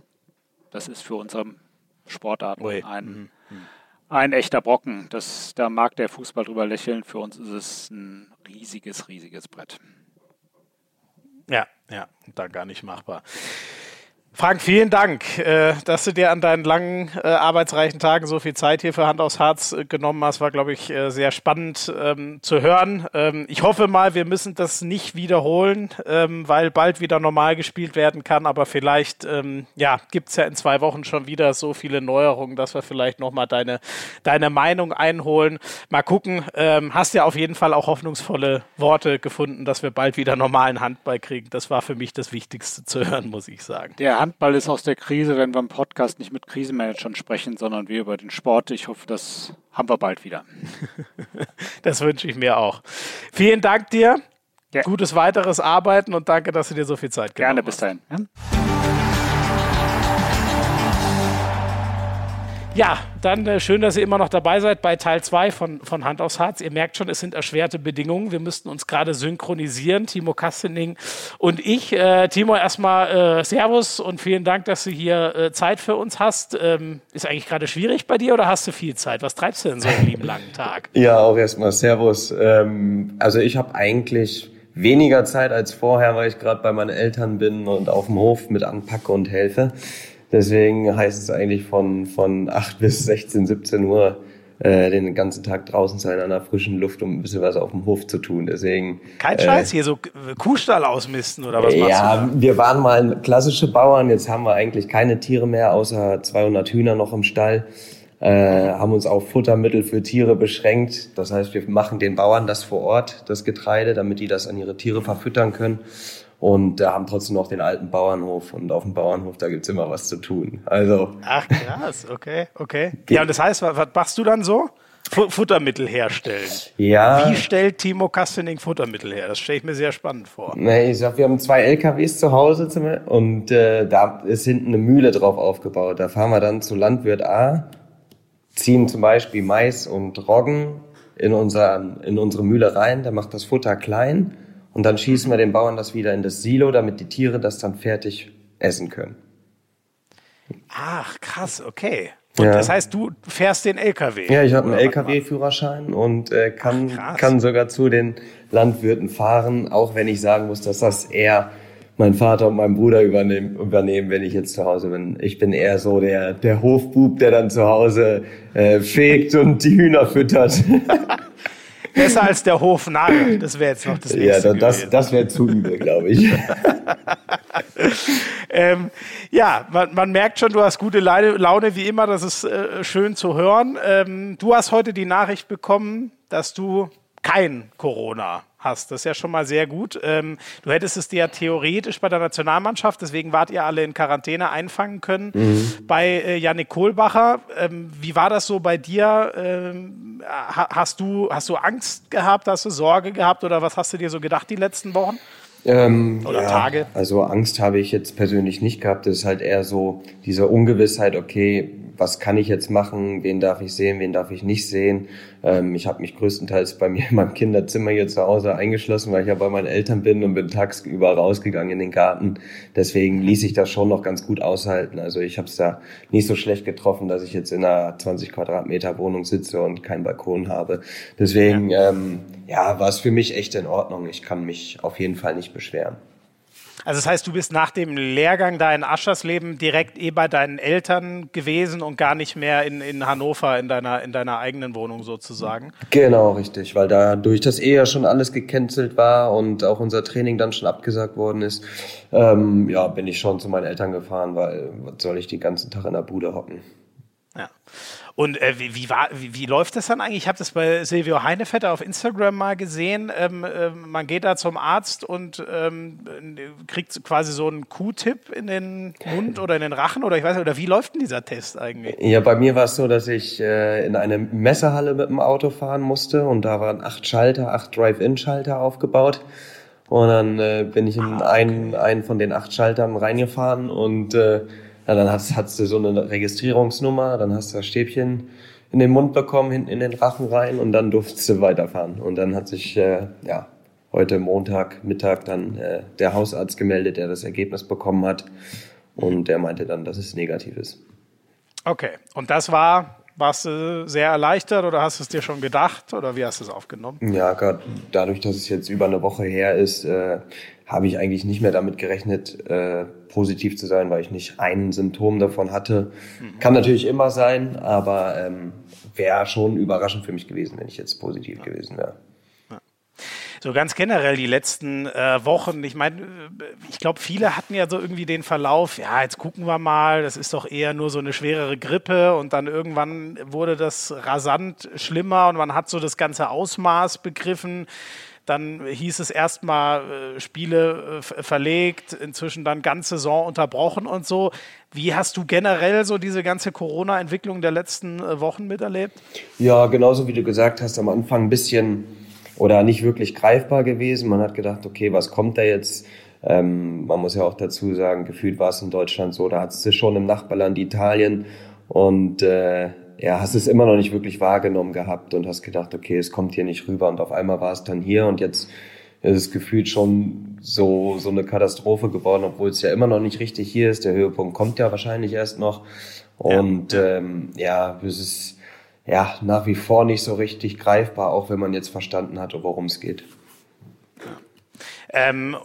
Speaker 2: Das ist für unsere Sportarten ein mhm ein echter Brocken. Das, da mag der Fußball drüber lächeln. Für uns ist es ein riesiges, riesiges Brett.
Speaker 1: Ja, ja, da gar nicht machbar. Frank, vielen Dank, äh, dass du dir an deinen langen, äh, arbeitsreichen Tagen so viel Zeit hier für Hand aufs Harz äh, genommen hast. War, glaube ich, sehr spannend ähm, zu hören. Ähm, ich hoffe mal, wir müssen das nicht wiederholen, ähm, weil bald wieder normal gespielt werden kann. Aber vielleicht ja, gibt es ja in zwei Wochen schon wieder so viele Neuerungen, dass wir vielleicht nochmal deine, deine Meinung einholen. Mal gucken. Hast ja auf jeden Fall auch hoffnungsvolle Worte gefunden, dass wir bald wieder normalen Handball kriegen. Das war für mich das Wichtigste zu hören, muss ich sagen.
Speaker 2: Ja, Handball ist aus der Krise, wenn wir im Podcast nicht mit Krisenmanagern sprechen, sondern wir über den Sport. Ich hoffe, das haben wir bald wieder. (laughs)
Speaker 1: das wünsche ich mir auch. Vielen Dank dir. Ja. Gutes weiteres Arbeiten und danke, dass du dir so viel Zeit
Speaker 2: genommen hast. Gerne, bis dahin. Ja.
Speaker 1: Ja, dann äh, schön, dass ihr immer noch dabei seid bei Teil 2 von, von Hand aufs Harz. Ihr merkt schon, es sind erschwerte Bedingungen. Wir müssten uns gerade synchronisieren, Timo Kastening und ich. Äh, Timo, erstmal äh, Servus und vielen Dank, dass du hier äh, Zeit für uns hast. Ähm, ist eigentlich gerade schwierig bei dir oder hast du viel Zeit? Was treibst du denn so einen lieben langen Tag? (laughs)
Speaker 3: Ja, auch erstmal Servus. Ähm, also ich habe eigentlich weniger Zeit als vorher, weil ich gerade bei meinen Eltern bin und auf dem Hof mit anpacke und helfe. Deswegen heißt es eigentlich von, von 8 bis 16, 17 Uhr äh, den ganzen Tag draußen sein an der frischen Luft, um ein bisschen was auf dem Hof zu tun. Deswegen.
Speaker 1: Kein äh, Scheiß hier, so Kuhstall ausmisten oder was
Speaker 3: machst ja, du? Ja, wir waren mal klassische Bauern, jetzt haben wir eigentlich keine Tiere mehr, außer 200 Hühner noch im Stall. Äh, haben uns auf Futtermittel für Tiere beschränkt. Das heißt, wir machen den Bauern das vor Ort, das Getreide, damit die das an ihre Tiere verfüttern können und da haben trotzdem noch den alten Bauernhof und auf dem Bauernhof, da gibt's immer was zu tun. Also.
Speaker 1: Ach krass, okay, okay. Ja, und das heißt, was, was machst du dann so? Futtermittel herstellen.
Speaker 3: Ja.
Speaker 1: Wie stellt Timo Kastening Futtermittel her? Das stelle ich mir sehr spannend vor.
Speaker 3: Nee, ich sag, wir haben zwei LKWs zu Hause und äh, da ist hinten eine Mühle drauf aufgebaut. Da fahren wir dann zu Landwirt A, ziehen zum Beispiel Mais und Roggen in, unser, in unsere Mühle rein, der macht das Futter klein und dann schießen wir den Bauern das wieder in das Silo, damit die Tiere das dann fertig essen können.
Speaker 1: Ach, krass, okay. Und ja. das heißt, du fährst den LKW?
Speaker 3: Ja, ich habe einen LKW-Führerschein und äh, kann, Ach, kann sogar zu den Landwirten fahren, auch wenn ich sagen muss, dass das eher mein Vater und mein Bruder übernehmen, übernehmen, wenn ich jetzt zu Hause bin. Ich bin eher so der, der Hofbub, der dann zu Hause äh, fegt und die Hühner füttert. (laughs)
Speaker 1: Besser als der Hofnarr. Das wäre jetzt noch das nächste.
Speaker 3: Ja, das, das wäre zu übel, glaube ich. (laughs)
Speaker 1: ähm, ja, man, man, merkt schon, du hast gute Laune wie immer. Das ist äh, schön zu hören. Ähm, du hast heute die Nachricht bekommen, dass du kein Corona hast. Das ist ja schon mal sehr gut. Ähm, du hättest es dir ja theoretisch bei der Nationalmannschaft, deswegen wart ihr alle in Quarantäne einfangen können. Mhm. Bei äh, Yannick Kohlbacher, ähm, wie war das so bei dir? Ähm, hast, du, hast du Angst gehabt, hast du Sorge gehabt oder was hast du dir so gedacht die letzten Wochen?
Speaker 3: Ähm, Oder ja, Tage? Also Angst habe ich jetzt persönlich nicht gehabt. Das ist halt eher so diese Ungewissheit, okay, was kann ich jetzt machen, wen darf ich sehen, wen darf ich nicht sehen. Ähm, ich habe mich größtenteils bei mir in meinem Kinderzimmer hier zu Hause eingeschlossen, weil ich ja bei meinen Eltern bin und bin tagsüber rausgegangen in den Garten. Deswegen ließ ich das schon noch ganz gut aushalten. Also ich habe es da nicht so schlecht getroffen, dass ich jetzt in einer 20 Quadratmeter Wohnung sitze und keinen Balkon habe. Deswegen ja, ähm, ja war es für mich echt in Ordnung. Ich kann mich auf jeden Fall nicht beschweren.
Speaker 1: Also das heißt, du bist nach dem Lehrgang da in Aschersleben direkt eh bei deinen Eltern gewesen und gar nicht mehr in, in Hannover in deiner, in deiner eigenen Wohnung sozusagen?
Speaker 3: Genau, richtig, weil da durch das eh ja schon alles gecancelt war und auch unser Training dann schon abgesagt worden ist, ähm, ja, bin ich schon zu meinen Eltern gefahren, weil was soll ich den ganzen Tag in der Bude hocken?
Speaker 1: Ja. Und äh, wie, wie, war, wie, wie, läuft das dann eigentlich? Ich habe das bei Silvio Heinevetter auf Instagram mal gesehen. Ähm, äh, man geht da zum Arzt und ähm, kriegt quasi so einen Q-Tip in den Mund oder in den Rachen oder ich weiß nicht, oder wie läuft denn dieser Test eigentlich?
Speaker 3: Ja, bei mir war es so, dass ich äh, in eine Messerhalle mit dem Auto fahren musste und da waren acht Schalter, acht Drive-In-Schalter aufgebaut. Und dann äh, bin ich in ah, okay. einen, einen von den acht Schaltern reingefahren und äh, ja, dann hast, hast du so eine Registrierungsnummer, dann hast du das Stäbchen in den Mund bekommen, hinten in den Rachen rein und dann durftest du weiterfahren. Und dann hat sich äh, ja heute Montag Mittag dann äh, der Hausarzt gemeldet, der das Ergebnis bekommen hat und der meinte dann, dass es negativ ist.
Speaker 1: Okay, und das war warst du sehr erleichtert oder hast du es dir schon gedacht oder wie hast du es aufgenommen?
Speaker 3: Ja, gerade dadurch, dass es jetzt über eine Woche her ist, äh, habe ich eigentlich nicht mehr damit gerechnet, äh, positiv zu sein, weil ich nicht ein Symptom davon hatte. Mhm. Kann natürlich immer sein, aber ähm, wäre schon überraschend für mich gewesen, wenn ich jetzt positiv ja. gewesen wäre
Speaker 1: so ganz generell die letzten äh, Wochen. Ich meine, ich glaube, viele hatten ja so irgendwie den Verlauf, ja, jetzt gucken wir mal, das ist doch eher nur so eine schwerere Grippe und dann irgendwann wurde das rasant schlimmer und man hat so das ganze Ausmaß begriffen. Dann hieß es erstmal äh, Spiele äh, verlegt, inzwischen dann ganze Saison unterbrochen und so. Wie hast du generell so diese ganze Corona-Entwicklung der letzten äh, Wochen miterlebt?
Speaker 3: Ja, genauso wie du gesagt hast, am Anfang ein bisschen oder nicht wirklich greifbar gewesen. Man hat gedacht, okay, was kommt da jetzt? Ähm, man muss ja auch dazu sagen, gefühlt war es in Deutschland so, da hat es schon im Nachbarland Italien und äh, ja, hast es immer noch nicht wirklich wahrgenommen gehabt und hast gedacht, okay, es kommt hier nicht rüber und auf einmal war es dann hier und jetzt ist es gefühlt schon so, so eine Katastrophe geworden, obwohl es ja immer noch nicht richtig hier ist. Der Höhepunkt kommt ja wahrscheinlich erst noch und ja, ähm, ja es ist ja, nach wie vor nicht so richtig greifbar, auch wenn man jetzt verstanden hat, worum es geht.
Speaker 1: Ähm,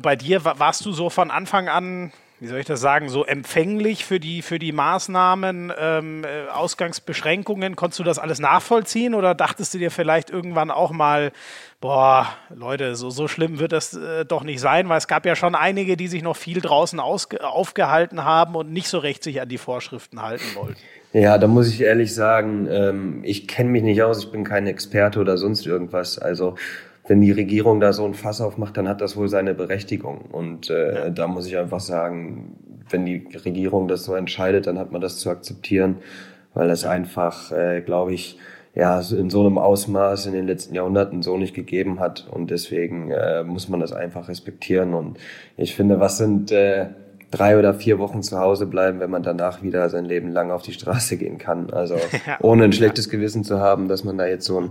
Speaker 1: bei dir warst du so von Anfang an, wie soll ich das sagen, so empfänglich für die, für die Maßnahmen, ähm, äh, Ausgangsbeschränkungen? Konntest du das alles nachvollziehen oder dachtest du dir vielleicht irgendwann auch mal, boah, Leute, so, so schlimm wird das äh, doch nicht sein, weil es gab ja schon einige, die sich noch viel draußen aufgehalten haben und nicht so recht sich an die Vorschriften halten wollten.
Speaker 3: Ja, da muss ich ehrlich sagen, ähm, ich kenne mich nicht aus, ich bin kein Experte oder sonst irgendwas. Also wenn die Regierung da so ein Fass aufmacht, dann hat das wohl seine Berechtigung. Und äh, ja. da muss ich einfach sagen, wenn die Regierung das so entscheidet, dann hat man das zu akzeptieren, weil das einfach, äh, glaube ich, ja, in so einem Ausmaß in den letzten Jahrhunderten so nicht gegeben hat. Und deswegen äh, muss man das einfach respektieren. Und ich finde, was sind äh, drei oder vier Wochen zu Hause bleiben, wenn man danach wieder sein Leben lang auf die Straße gehen kann. Also (laughs) ohne ein schlechtes Gewissen zu haben, dass man da jetzt so ein,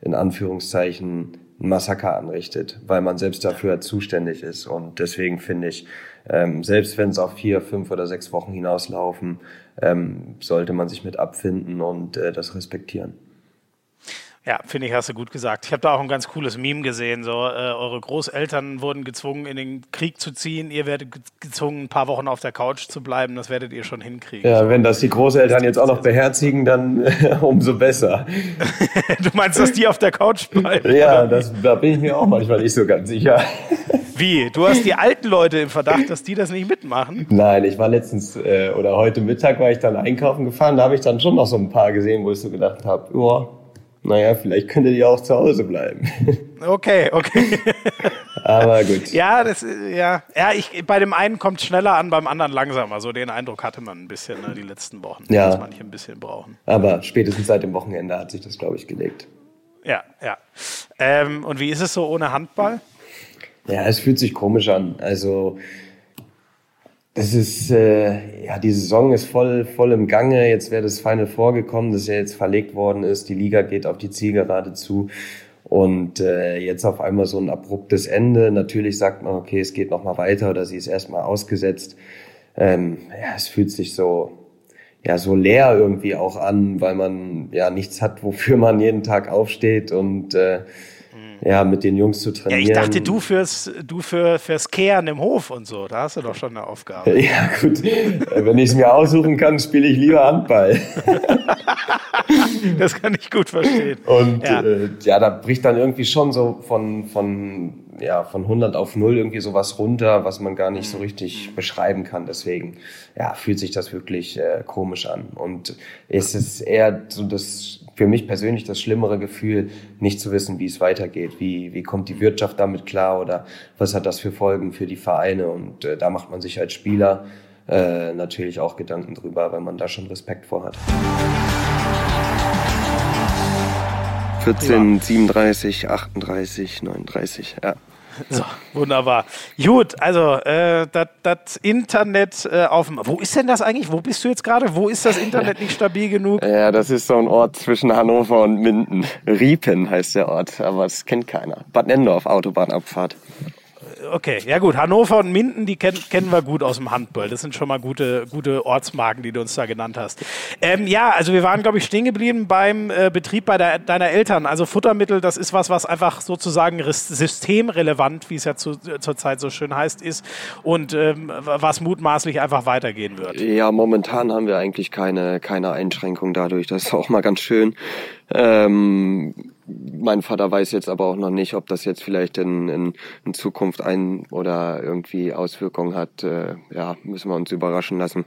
Speaker 3: in Anführungszeichen, Massaker anrichtet, weil man selbst dafür zuständig ist. Und deswegen finde ich, ähm, selbst wenn es auf vier, fünf oder sechs Wochen hinauslaufen, ähm, sollte man sich mit abfinden und äh, das respektieren.
Speaker 1: Ja, finde ich, hast du gut gesagt. Ich habe da auch ein ganz cooles Meme gesehen. So, äh, eure Großeltern wurden gezwungen, in den Krieg zu ziehen. Ihr werdet gezwungen, ein paar Wochen auf der Couch zu bleiben. Das werdet ihr schon hinkriegen.
Speaker 3: Ja, wenn das die Großeltern jetzt auch noch beherzigen, dann (laughs) umso besser. (laughs)
Speaker 1: du meinst, dass die auf der Couch bleiben?
Speaker 3: Ja, das, da bin ich mir auch manchmal nicht so ganz sicher. (laughs)
Speaker 1: Wie? Du hast die alten Leute im Verdacht, dass die das nicht mitmachen?
Speaker 3: Nein, ich war letztens äh, oder heute Mittag war ich dann einkaufen gefahren. Da habe ich dann schon noch so ein paar gesehen, wo ich so gedacht habe, ja naja, vielleicht könntet ihr auch zu Hause bleiben. (laughs)
Speaker 1: Okay, okay.
Speaker 3: Aber gut.
Speaker 1: Ja, das, ja, ja ich, bei dem einen kommt es schneller an, beim anderen langsamer. So den Eindruck hatte man ein bisschen ne, die letzten Wochen,
Speaker 3: ja.
Speaker 1: dass manche ein bisschen brauchen.
Speaker 3: Aber spätestens seit dem Wochenende hat sich das, glaube ich, gelegt.
Speaker 1: Ja, ja. Ähm, und wie ist es so ohne Handball?
Speaker 3: Ja, es fühlt sich komisch an. Also das ist, äh, ja, die Saison ist voll, voll im Gange. Jetzt wäre das Final vorgekommen, das ja jetzt verlegt worden ist. Die Liga geht auf die Zielgerade zu. Und äh, jetzt auf einmal so ein abruptes Ende. Natürlich sagt man, okay, es geht nochmal weiter oder sie ist erstmal ausgesetzt. Ähm, ja, es fühlt sich so, ja, so leer irgendwie auch an, weil man ja nichts hat, wofür man jeden Tag aufsteht und äh, ja, mit den Jungs zu trainieren. Ja,
Speaker 1: ich dachte, du fürs, du für, fürs Kehren im Hof und so, da hast du doch schon eine Aufgabe. (laughs)
Speaker 3: Ja, gut. Wenn ich es mir aussuchen kann, spiele ich lieber Handball. (laughs)
Speaker 1: das kann ich gut verstehen.
Speaker 3: Und ja. Äh, ja, da bricht dann irgendwie schon so von, von ja, von 100 auf 0 irgendwie sowas runter, was man gar nicht so richtig beschreiben kann. Deswegen, ja, fühlt sich das wirklich äh, komisch an. Und es ist eher so das, für mich persönlich das schlimmere Gefühl, nicht zu wissen, wie es weitergeht. Wie, wie kommt die Wirtschaft damit klar oder was hat das für Folgen für die Vereine? Und äh, da macht man sich als Spieler äh, natürlich auch Gedanken drüber, weil man da schon Respekt vor hat. 14, ja. 37, 38, 39, ja.
Speaker 1: So, wunderbar. Gut, also äh, das Internet äh, auf dem. Wo ist denn das eigentlich? Wo bist du jetzt gerade? Wo ist das Internet nicht stabil genug? (laughs)
Speaker 3: Ja, das ist so ein Ort zwischen Hannover und Minden. Riepen heißt der Ort, aber das kennt keiner. Bad Nendorf, Autobahnabfahrt
Speaker 1: okay. Ja gut, Hannover und Minden, die kenn, kennen wir gut aus dem Handball. Das sind schon mal gute, gute Ortsmarken, die du uns da genannt hast. Ähm, ja, also wir waren, glaube ich, stehen geblieben beim äh, Betrieb bei der, deiner Eltern. Also Futtermittel, das ist was, was einfach sozusagen systemrelevant, wie es ja zu, äh, zurzeit so schön heißt, ist und ähm, was mutmaßlich einfach weitergehen wird.
Speaker 3: Ja, momentan haben wir eigentlich keine, keine Einschränkung dadurch. Das ist auch mal ganz schön. Ähm, mein Vater weiß jetzt aber auch noch nicht, ob das jetzt vielleicht in, in, in Zukunft ein oder irgendwie Auswirkungen hat. Äh, ja, müssen wir uns überraschen lassen.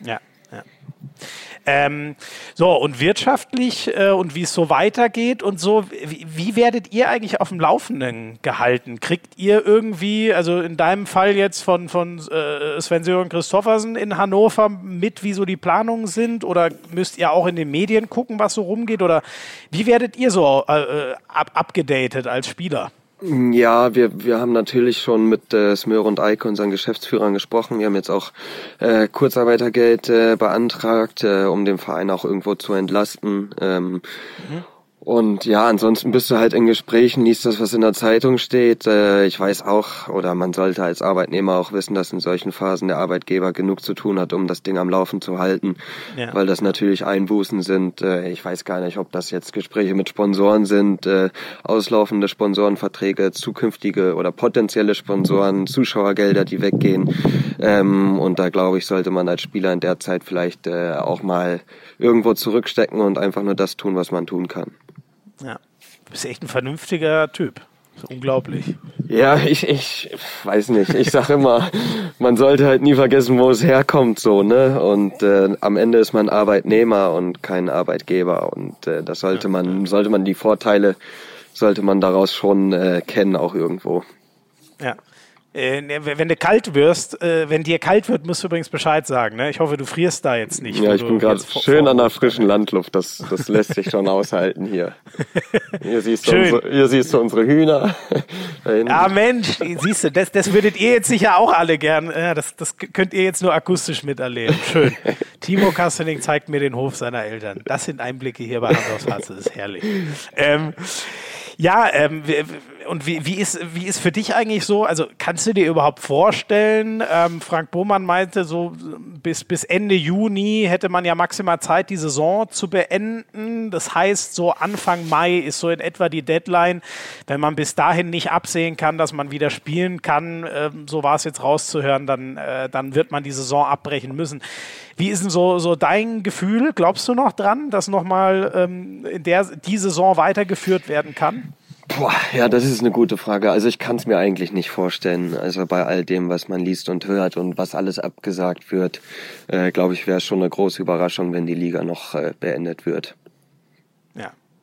Speaker 1: Ja, ja. Ähm, so, und wirtschaftlich äh, und wie es so weitergeht und so, wie, wie, werdet ihr eigentlich auf dem Laufenden gehalten? Kriegt ihr irgendwie, also in deinem Fall jetzt von, von äh, Sven-Sören Christoffersen in Hannover mit, wie so die Planungen sind? Oder müsst ihr auch in den Medien gucken, was so rumgeht? Oder wie werdet ihr so äh, äh up abgedatet als Spieler?
Speaker 3: Ja, wir, wir haben natürlich schon mit äh, Smör und Eike, unseren Geschäftsführern, gesprochen. Wir haben jetzt auch äh, Kurzarbeitergeld äh, beantragt, äh, um den Verein auch irgendwo zu entlasten. Ähm, mhm. Und ja, ansonsten bist du halt in Gesprächen, liest das, was in der Zeitung steht. Äh, ich weiß auch, oder man sollte als Arbeitnehmer auch wissen, dass in solchen Phasen der Arbeitgeber genug zu tun hat, um das Ding am Laufen zu halten, ja. weil das natürlich Einbußen sind. Äh, ich weiß gar nicht, ob das jetzt Gespräche mit Sponsoren sind, äh, auslaufende Sponsorenverträge, zukünftige oder potenzielle Sponsoren, Zuschauergelder, die weggehen. Ähm, und da glaube ich, sollte man als Spieler in der Zeit vielleicht auch mal irgendwo zurückstecken und einfach nur das tun, was man tun kann.
Speaker 1: Ja. Du bist echt ein vernünftiger Typ. unglaublich.
Speaker 3: Ja, ich, ich weiß nicht. Ich sag immer, man sollte halt nie vergessen, wo es herkommt, so, ne? Und äh, am Ende ist man Arbeitnehmer und kein Arbeitgeber. Und äh, das sollte man, sollte man die Vorteile, sollte man daraus schon äh, kennen, auch irgendwo.
Speaker 1: Ja. Äh, ne, wenn du kalt wirst, äh, wenn dir kalt wird, musst du übrigens Bescheid sagen. Ne? Ich hoffe, du frierst da jetzt nicht.
Speaker 3: Ja, ich bin gerade schön an der frischen Landluft. Das, das lässt sich schon (laughs) aushalten hier. Hier siehst, du unsere, hier siehst du unsere Hühner. (laughs)
Speaker 1: ja, Mensch, siehst du, das, das würdet ihr jetzt sicher auch alle gern. Ja, das, das könnt ihr jetzt nur akustisch miterleben. Schön. (laughs) Timo Kastening zeigt mir den Hof seiner Eltern. Das sind Einblicke hier bei Hand aufs Herz. Das ist herrlich. Ähm, ja, ähm, und wie, wie, ist, wie ist für dich eigentlich so, also kannst du dir überhaupt vorstellen, ähm, Frank Bohmann meinte, so bis, bis Ende Juni hätte man ja maximal Zeit, die Saison zu beenden. Das heißt, so Anfang Mai ist so in etwa die Deadline. Wenn man bis dahin nicht absehen kann, dass man wieder spielen kann, ähm, so war es jetzt rauszuhören, dann, äh, dann wird man die Saison abbrechen müssen. Wie ist denn so, so dein Gefühl? Glaubst du noch dran, dass nochmal ähm, in der die Saison weitergeführt werden kann?
Speaker 3: Boah, ja, das ist eine gute Frage. Also ich kann es mir eigentlich nicht vorstellen. Also bei all dem, was man liest und hört und was alles abgesagt wird, äh, glaube ich, wäre schon eine große Überraschung, wenn die Liga noch äh, beendet wird.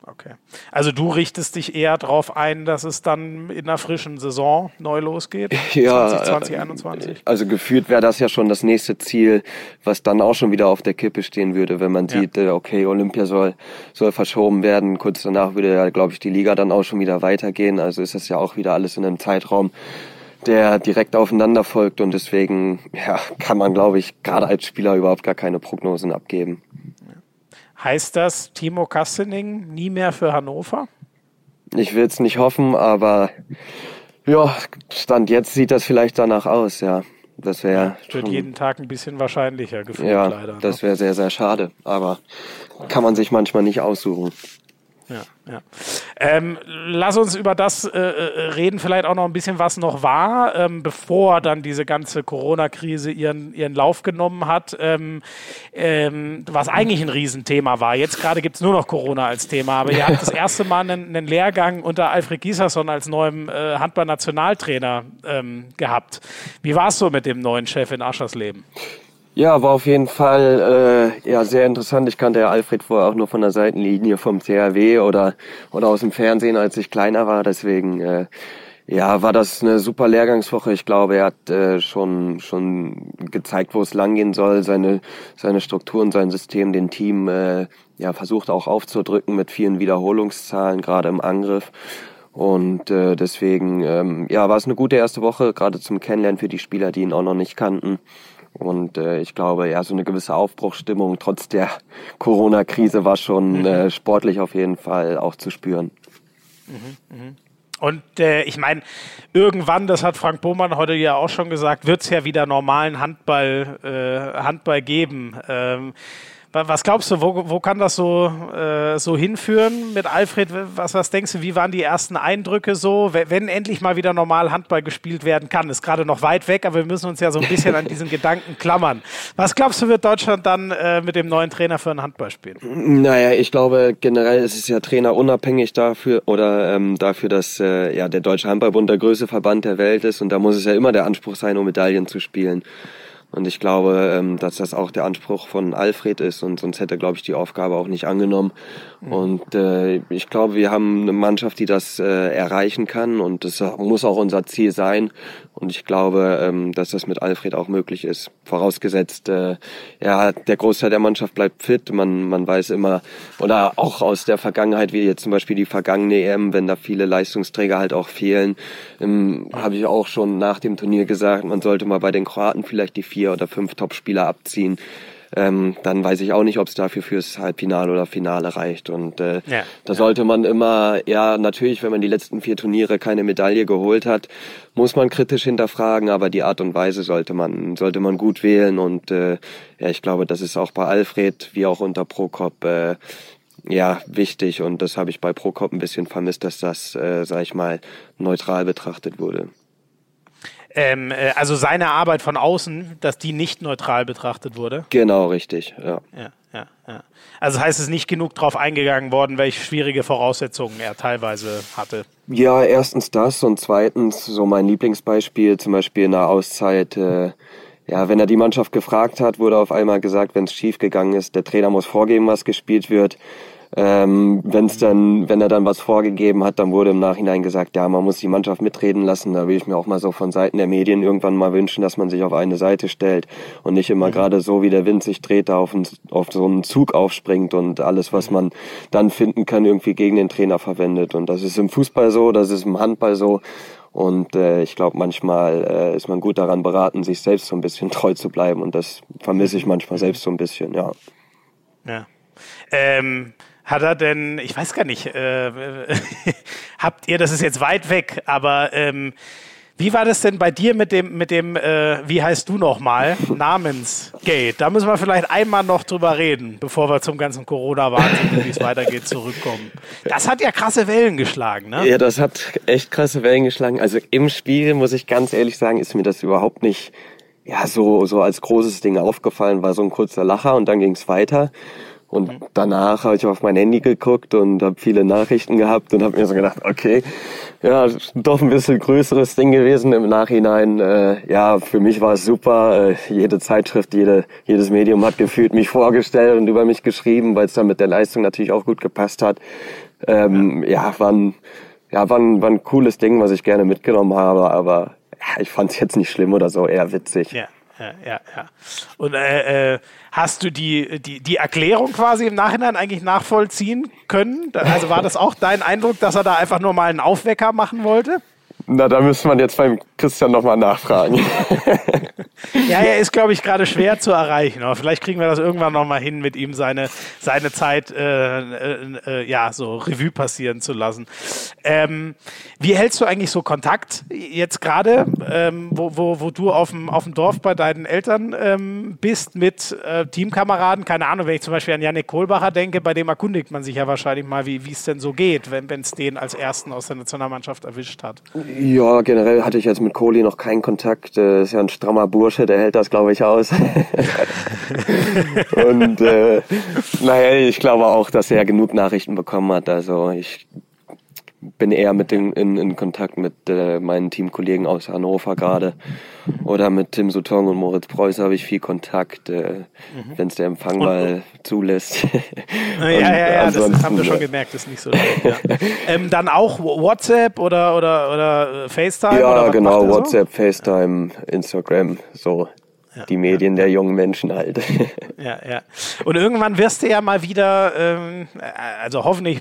Speaker 1: Okay. Also du richtest dich eher darauf ein, dass es dann in einer frischen Saison neu losgeht? (laughs)
Speaker 3: Ja, 2021? Also gefühlt wäre das ja schon das nächste Ziel, was dann auch schon wieder auf der Kippe stehen würde, wenn man ja. sieht, äh, okay, Olympia soll, soll verschoben werden. Kurz danach würde ja, glaube ich, die Liga dann auch schon wieder weitergehen. Also ist das ja auch wieder alles in einem Zeitraum, der direkt aufeinander folgt und deswegen ja, kann man, glaube ich, gerade als Spieler überhaupt gar keine Prognosen abgeben.
Speaker 1: Heißt das Timo Kastening nie mehr für Hannover?
Speaker 3: Ich will es nicht hoffen, aber ja, Stand jetzt sieht das vielleicht danach aus, ja. Das wäre.
Speaker 1: Ja, wird jeden Tag ein bisschen wahrscheinlicher gefühlt,
Speaker 3: ja, leider. Das ne? wäre sehr, sehr schade. Aber kann man sich manchmal nicht aussuchen.
Speaker 1: Ja, ja. Ähm, lass uns über das äh, äh, reden, vielleicht auch noch ein bisschen, was noch war, ähm, bevor dann diese ganze Corona-Krise ihren, ihren Lauf genommen hat, ähm, ähm was eigentlich ein Riesenthema war. Jetzt gerade gibt es nur noch Corona als Thema, aber ihr habt das (laughs) erste Mal einen, einen Lehrgang unter Alfred Giesasson als neuem äh, Handball-Nationaltrainer ähm, gehabt. Wie war es so mit dem neuen Chef in Aschersleben?
Speaker 3: Ja, war auf jeden Fall äh, ja sehr interessant. Ich kannte ja Alfred vorher auch nur von der Seitenlinie vom CRW oder oder aus dem Fernsehen, als ich kleiner war. Deswegen äh, ja, war das eine super Lehrgangswoche. Ich glaube, er hat äh, schon schon gezeigt, wo es langgehen soll, seine seine Strukturen, sein System, den Team äh, ja versucht auch aufzudrücken mit vielen Wiederholungszahlen, gerade im Angriff. Und äh, deswegen ähm, ja, war es eine gute erste Woche, gerade zum Kennenlernen für die Spieler, die ihn auch noch nicht kannten. Und äh, ich glaube, ja, so eine gewisse Aufbruchsstimmung trotz der Corona-Krise war schon mhm. äh, sportlich auf jeden Fall auch zu spüren.
Speaker 1: Mhm, mh. Und äh, ich meine, irgendwann, das hat Frank Bohmann heute ja auch schon gesagt, wird es ja wieder normalen Handball, äh, Handball geben. Ähm, was glaubst du, wo, wo kann das so, äh, so hinführen mit Alfred? Was, was denkst du, wie waren die ersten Eindrücke so, wenn, endlich mal wieder normal Handball gespielt werden kann? Ist gerade noch weit weg, aber wir müssen uns ja so ein bisschen an diesen (laughs) Gedanken klammern. Was glaubst du, wird Deutschland dann äh, mit dem neuen Trainer für ein Handball spielen?
Speaker 3: Naja, ich glaube generell ist es ja trainerunabhängig dafür oder ähm, dafür, dass äh, ja der Deutsche Handballbund der größte Verband der Welt ist und da muss es ja immer der Anspruch sein, um Medaillen zu spielen. Und ich glaube, ähm, dass das auch der Anspruch von Alfred ist und sonst hätte er, glaube ich, die Aufgabe auch nicht angenommen. Mhm. Und äh, ich glaube, wir haben eine Mannschaft, die das äh, erreichen kann und das muss auch unser Ziel sein. Und ich glaube, ähm, dass das mit Alfred auch möglich ist. Vorausgesetzt, äh, ja, der Großteil der Mannschaft bleibt fit. Man, man weiß immer, oder auch aus der Vergangenheit, wie jetzt zum Beispiel die vergangene EM, wenn da viele Leistungsträger halt auch fehlen, ähm, habe ich auch schon nach dem Turnier gesagt, man sollte mal bei den Kroaten vielleicht die vier oder fünf Topspieler abziehen ähm, dann weiß ich auch nicht, ob es dafür fürs Halbfinale oder Finale reicht. Und äh, ja, da sollte man immer, ja, natürlich, wenn man die letzten vier Turniere keine Medaille geholt hat, muss man kritisch hinterfragen, aber die Art und Weise sollte man, sollte man gut wählen. Und äh, ja, ich glaube, das ist auch bei Alfred wie auch unter Prokop äh, ja, wichtig und das habe ich bei Prokop ein bisschen vermisst, dass das, äh, sag ich mal, neutral betrachtet wurde
Speaker 1: ähm, äh, also seine Arbeit von außen, dass die nicht neutral betrachtet wurde.
Speaker 3: Genau, richtig,
Speaker 1: ja. ja, ja, ja. Also heißt es nicht genug darauf eingegangen worden, welche schwierige Voraussetzungen er teilweise hatte.
Speaker 3: Ja, erstens das und zweitens so mein Lieblingsbeispiel, zum Beispiel in der Auszeit. Äh, ja, wenn er die Mannschaft gefragt hat, wurde auf einmal gesagt, wenn es schief gegangen ist, der Trainer muss vorgeben, was gespielt wird. Ähm, wenn's dann, wenn er dann was vorgegeben hat, dann wurde im Nachhinein gesagt, ja, man muss die Mannschaft mitreden lassen. Da will ich mir auch mal so von Seiten der Medien irgendwann mal wünschen, dass man sich auf eine Seite stellt und nicht immer mhm. gerade so, wie der Wind sich dreht, da auf, ein, auf so einen Zug aufspringt und alles, was man dann finden kann, irgendwie gegen den Trainer verwendet. Und das ist im Fußball so, das ist im Handball so. Und äh, ich glaube, manchmal äh, ist man gut daran beraten, sich selbst so ein bisschen (laughs) treu zu bleiben. Und das vermisse ich manchmal selbst so ein bisschen, ja.
Speaker 1: Ja. Ähm hat er denn, ich weiß gar nicht, äh, (laughs) habt ihr, das ist jetzt weit weg, aber ähm, wie war das denn bei dir mit dem, mit dem, äh, wie heißt du nochmal, Namensgate? Da müssen wir vielleicht einmal noch drüber reden, bevor wir zum ganzen Corona-Wahnsinn, wie es weitergeht, zurückkommen. Das hat ja krasse Wellen geschlagen, ne?
Speaker 3: Ja, das hat echt krasse Wellen geschlagen. Also im Spiel, muss ich ganz ehrlich sagen, ist mir das überhaupt nicht, ja, so, so als großes Ding aufgefallen, war so ein kurzer Lacher und dann ging es weiter. Und mhm. danach habe ich auf mein Handy geguckt und habe viele Nachrichten gehabt und habe mir so gedacht, okay, ja, doch ein bisschen größeres Ding gewesen im Nachhinein. Äh, ja, für mich war es super. Äh, jede Zeitschrift, jede, jedes Medium hat gefühlt mich vorgestellt und über mich geschrieben, weil es dann mit der Leistung natürlich auch gut gepasst hat. Ähm, ja, war ein, ja, war ein, war ein cooles Ding, was ich gerne mitgenommen habe, aber ja, ich fand es jetzt nicht schlimm oder so, eher witzig.
Speaker 1: Ja ja, ja, ja. Und äh, äh, hast du die, die, die Erklärung quasi im Nachhinein eigentlich nachvollziehen können? Also war das auch dein Eindruck, dass er da einfach nur mal einen Aufwecker machen wollte?
Speaker 3: Na, da müsste man jetzt beim Christian nochmal nachfragen. (laughs)
Speaker 1: ja, er ist, glaube ich, gerade schwer zu erreichen. Aber vielleicht kriegen wir das irgendwann nochmal hin, mit ihm seine, seine Zeit äh, äh, äh, ja, so Revue passieren zu lassen. Ähm, wie hältst du eigentlich so Kontakt jetzt gerade, ähm, wo, wo, wo du auf dem, Dorf bei deinen Eltern ähm, bist mit äh, Teamkameraden? Keine Ahnung, wenn ich zum Beispiel an Janik Kohlbacher denke, bei dem erkundigt man sich ja wahrscheinlich mal, wie es denn so geht, wenn es den als ersten aus der Nationalmannschaft erwischt hat.
Speaker 3: Ja, generell hatte ich jetzt mit Kohli noch keinen Kontakt. Das ist ja ein strammer Bursche, der hält das, glaube ich, aus. (laughs) Und äh, naja, ich glaube auch, dass er genug Nachrichten bekommen hat. Also ich bin eher mit den, in, in Kontakt mit äh, meinen Teamkollegen aus Hannover gerade. Oder mit Tim Sutton und Moritz Preuß habe ich viel Kontakt, äh, mhm. wenn es der Empfang und, mal zulässt. (laughs)
Speaker 1: ja, ja, ja, das, das, haben wir schon gemerkt, das ist nicht so. ja. (laughs) ähm, dann auch WhatsApp oder, oder, oder FaceTime?
Speaker 3: Ja,
Speaker 1: oder
Speaker 3: genau, WhatsApp, so? FaceTime, Instagram, so die Medien der jungen Menschen halt. (laughs)
Speaker 1: Ja, ja. Und irgendwann wirst du ja mal wieder, ähm, also hoffentlich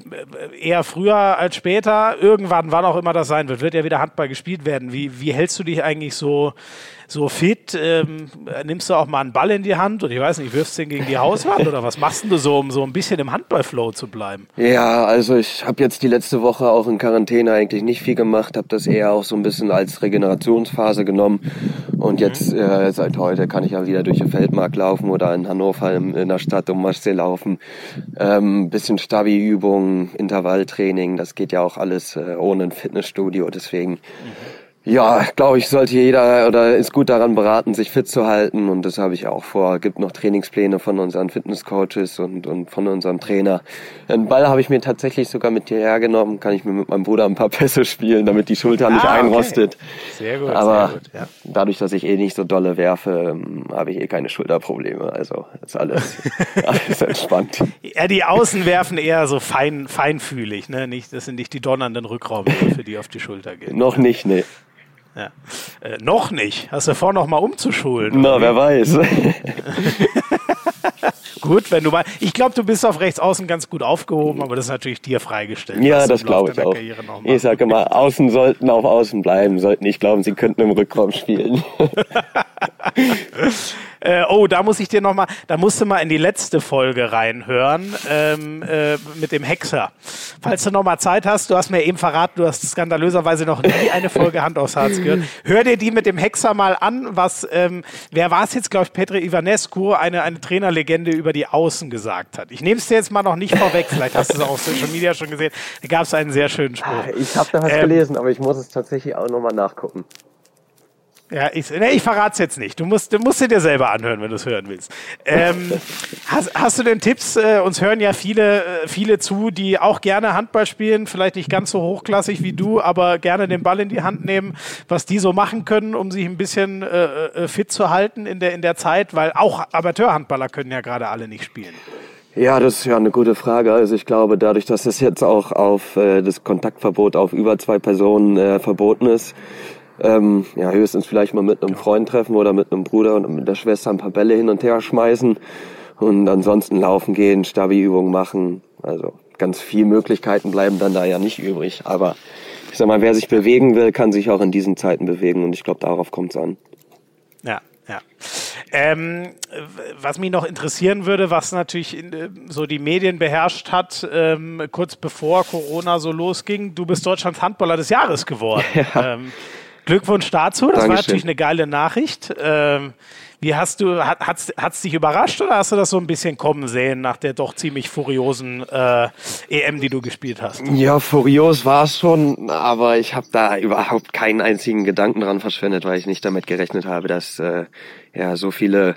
Speaker 1: eher früher als später, irgendwann, wann auch immer das sein wird, wird ja wieder Handball gespielt werden. Wie, wie hältst du dich eigentlich so so fit? Ähm, nimmst du auch mal einen Ball in die Hand und ich weiß nicht, wirfst du den gegen die Hauswand oder was machst du so, um so ein bisschen im Handballflow zu bleiben?
Speaker 3: Ja, also ich habe jetzt die letzte Woche auch in Quarantäne eigentlich nicht viel gemacht, habe das eher auch so ein bisschen als Regenerationsphase genommen und jetzt mhm. äh, seit heute kann ich ja wieder durch den Feldmarkt laufen oder in Hannover in, der Stadt um Maschsee laufen. Ähm, bisschen Stabi-Übungen, Intervalltraining, das geht ja auch alles äh, ohne ein Fitnessstudio, deswegen mhm ja, glaube ich, sollte jeder oder ist gut daran beraten, sich fit zu halten und das habe ich auch vor. Gibt noch Trainingspläne von unseren Fitnesscoaches und, und von unserem Trainer. Einen Ball habe ich mir tatsächlich sogar mit hierher genommen, kann ich mir mit meinem Bruder ein paar (laughs) Pässe spielen, damit die Schulter ah, nicht einrostet. Okay. Sehr gut. Aber sehr gut, ja. dadurch, dass ich eh nicht so dolle werfe, ähm, habe ich eh keine Schulterprobleme. Also ist alles, (laughs) alles entspannt.
Speaker 1: Ja, die Außen werfen eher so fein, feinfühlig, ne? Nicht, das sind nicht die donnernden Rückraumwürfe, die auf die Schulter gehen.
Speaker 3: noch nicht, ne.
Speaker 1: Ja. Äh, noch nicht. Hast du vor, noch mal umzuschulen?
Speaker 3: Na, wer weiß. (laughs)
Speaker 1: gut, wenn du mal. Ich glaube, du bist auf rechts außen ganz gut aufgehoben, aber das ist natürlich dir freigestellt.
Speaker 3: Ja, das glaube ich auch. Ich sage immer, außen sollten auf außen bleiben, sollten nicht glauben, sie könnten im Rückraum spielen. (laughs) (laughs)
Speaker 1: Äh, oh, da muss ich dir noch mal, da musst du mal in die letzte Folge reinhören ähm, äh, mit dem Hexer. Falls du noch mal Zeit hast, du hast mir eben verraten, du hast skandalöserweise noch nie eine Folge Hand aufs Harz gehört. Hör dir die mit dem Hexer mal an, was, ähm, wer war es jetzt, glaube ich, Petri Ivanescu, eine, eine Trainerlegende über die Außen gesagt hat. Ich nehme es dir jetzt mal noch nicht vorweg, vielleicht hast du es auf Social Media schon gesehen. Da gab es einen sehr schönen Spruch. Ah,
Speaker 3: ich habe da was ähm, gelesen, aber ich muss es tatsächlich auch noch mal nachgucken.
Speaker 1: Ja, ich, nee, ich verrate es jetzt nicht. Du musst, du musst dir selber anhören, wenn du es hören willst. Ähm, (laughs) hast, hast, du denn Tipps? Äh, uns hören ja viele, äh, viele zu, die auch gerne Handball spielen, vielleicht nicht ganz so hochklassig wie du, aber gerne den Ball in die Hand nehmen, was die so machen können, um sich ein bisschen äh, äh fit zu halten in der, in der Zeit, weil auch Amateurhandballer können ja gerade alle nicht spielen.
Speaker 3: Ja, das ist ja eine gute Frage. Also ich glaube, dadurch, dass es jetzt auch auf äh, das Kontaktverbot auf über zwei Personen äh, verboten ist, ähm, ja, höchstens vielleicht mal mit einem Freund treffen oder mit einem Bruder und mit der Schwester ein paar Bälle hin und her schmeißen und ansonsten laufen gehen, Stabi-Übungen machen. Also ganz viele Möglichkeiten bleiben dann da ja nicht übrig. Aber ich sag mal, wer sich bewegen will, kann sich auch in diesen Zeiten bewegen und ich glaube, darauf kommt es an.
Speaker 1: Ja, ja. Ähm, was mich noch interessieren würde, was natürlich in, äh, so die Medien beherrscht hat, ähm, kurz bevor Corona so losging, du bist Deutschlands Handballer des Jahres geworden. (laughs) Ja. Ähm, Glückwunsch dazu, das Dankeschön. war natürlich eine geile Nachricht. Ähm, wie hast du, hat es dich überrascht oder hast du das so ein bisschen kommen sehen nach der doch ziemlich furiosen äh, EM, die du gespielt hast?
Speaker 3: Ja, furios war es schon, aber ich habe da überhaupt keinen einzigen Gedanken dran verschwendet, weil ich nicht damit gerechnet habe, dass äh, ja so viele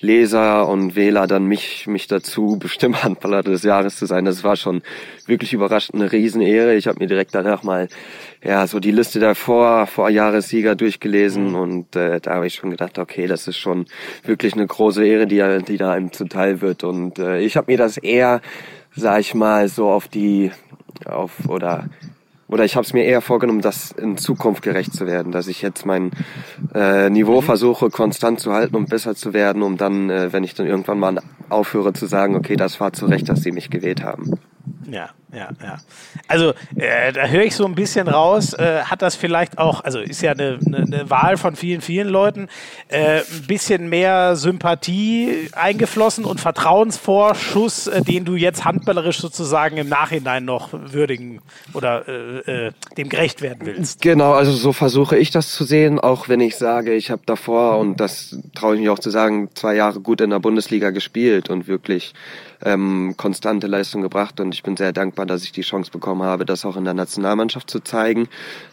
Speaker 3: Leser und Wähler dann mich, mich dazu bestimmen, (laughs) Handballer des Jahres zu sein. Das war schon wirklich überraschend eine Riesenehre. Ich habe mir direkt danach mal ja so die Liste der Vor Vorjahressieger durchgelesen mhm. und äh, da habe ich schon gedacht, okay, das ist schon wirklich eine große Ehre, die, die da einem zuteil wird. Und äh, ich habe mir das eher, sag ich mal, so auf die auf oder oder ich habe es mir eher vorgenommen, das in Zukunft gerecht zu werden, dass ich jetzt mein äh, Niveau mhm. versuche konstant zu halten, um besser zu werden, um dann, äh, wenn ich dann irgendwann mal aufhöre zu sagen, okay, das war zu Recht, dass sie mich gewählt haben.
Speaker 1: Ja, ja, ja. Also äh, da höre ich so ein bisschen raus, äh, hat das vielleicht auch, also ist ja eine, eine, eine Wahl von vielen, vielen Leuten, äh, ein bisschen mehr Sympathie eingeflossen und Vertrauensvorschuss, äh, den du jetzt handballerisch sozusagen im Nachhinein noch würdigen oder äh, äh, dem gerecht werden willst.
Speaker 3: Genau, also so versuche ich das zu sehen, auch wenn ich sage, ich habe davor, und das traue ich mich auch zu sagen, zwei Jahre gut in der Bundesliga gespielt und wirklich ähm, konstante Leistung gebracht und ich bin sehr dankbar, dass ich die Chance bekommen habe, das auch in der Nationalmannschaft zu zeigen.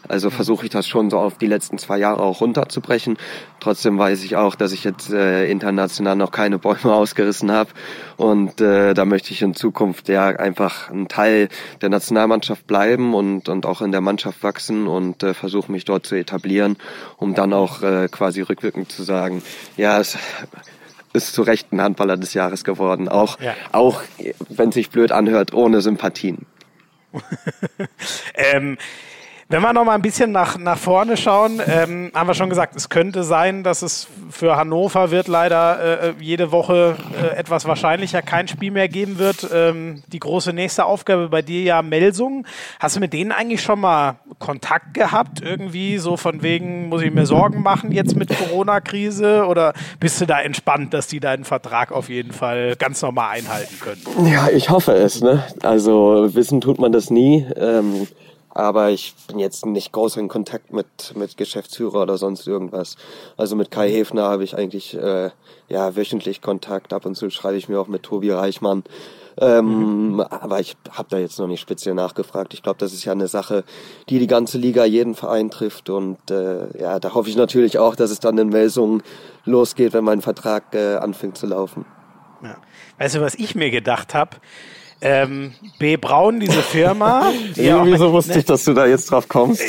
Speaker 3: Also versuche ich das schon so auf die letzten zwei Jahre auch runterzubrechen. Trotzdem weiß ich auch, dass ich jetzt äh, international noch keine Bäume (laughs) ausgerissen habe und äh, da möchte ich in Zukunft ja einfach ein Teil der Nationalmannschaft bleiben und, und auch in der Mannschaft wachsen und äh, versuche mich dort zu etablieren, um dann auch äh, quasi rückwirkend zu sagen, ja, es ist zu Recht ein Handballer des Jahres geworden. Auch, ja. auch wenn sich blöd anhört, ohne Sympathien. (laughs)
Speaker 1: ähm, wenn wir noch mal ein bisschen nach, nach vorne schauen, ähm, haben wir schon gesagt, es könnte sein, dass es für Hannover wird leider äh, jede Woche äh, etwas wahrscheinlicher kein Spiel mehr geben wird. Ähm, die große nächste Aufgabe bei dir ja Melsung. Hast du mit denen eigentlich schon mal Kontakt gehabt? Irgendwie so von wegen, muss ich mir Sorgen machen jetzt mit Corona-Krise? Oder bist du da entspannt, dass die deinen Vertrag auf jeden Fall ganz normal einhalten können?
Speaker 3: Ja, ich hoffe es. Ne? Also wissen tut man das nie. Ähm aber ich bin jetzt nicht groß in Kontakt mit, mit Geschäftsführer oder sonst irgendwas. Also mit Kai Hefner habe ich eigentlich äh, ja wöchentlich Kontakt. Ab und zu schreibe ich mir auch mit Tobi Reichmann. Ähm, mhm. Aber ich habe da jetzt noch nicht speziell nachgefragt. Ich glaube, das ist ja eine Sache, die die ganze Liga jeden Verein trifft. Und äh, ja, da hoffe ich natürlich auch, dass es dann in Melsungen losgeht, wenn mein Vertrag äh, anfängt zu laufen.
Speaker 1: Ja. Weißt du, was ich mir gedacht habe? Ähm, B. Braun, diese Firma. (laughs)
Speaker 3: Die Irgendwie so wusste ne? ich, dass du da jetzt drauf kommst.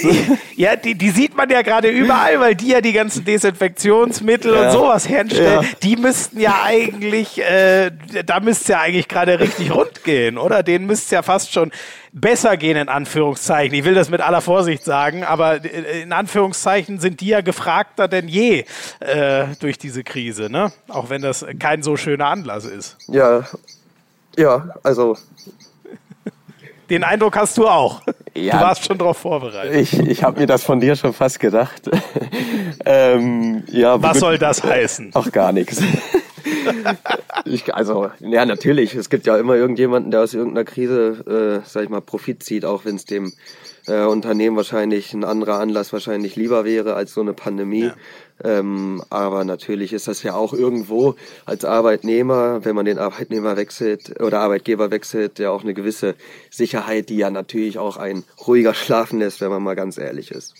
Speaker 1: Ja, die, die sieht man ja gerade überall, weil die ja die ganzen Desinfektionsmittel ja. und sowas herstellen. Ja. Die müssten ja eigentlich, äh, da müsste ja eigentlich gerade richtig rund gehen, oder? Denen müsste es ja fast schon besser gehen, in Anführungszeichen. Ich will das mit aller Vorsicht sagen, aber äh, in Anführungszeichen sind die ja gefragter denn je äh, durch diese Krise, ne? Auch wenn das kein so schöner Anlass ist.
Speaker 3: Ja, ja, also.
Speaker 1: Den Eindruck hast du auch. Ja, du warst schon darauf vorbereitet.
Speaker 3: Ich, ich habe mir das von dir schon fast gedacht. (laughs) ähm, ja,
Speaker 1: Was soll das heißen?
Speaker 3: Auch gar nichts. (laughs) Ich, also, ja, natürlich. Es gibt ja immer irgendjemanden, der aus irgendeiner Krise, äh, sag ich mal, Profit zieht, auch wenn es dem äh, Unternehmen wahrscheinlich ein anderer Anlass wahrscheinlich lieber wäre als so eine Pandemie. Ähm, aber natürlich ist das ja auch irgendwo als Arbeitnehmer, wenn man den Arbeitnehmer wechselt oder Arbeitgeber wechselt, ja auch eine gewisse Sicherheit, die ja natürlich auch ein ruhiger schlafen lässt, wenn man mal ganz ehrlich ist.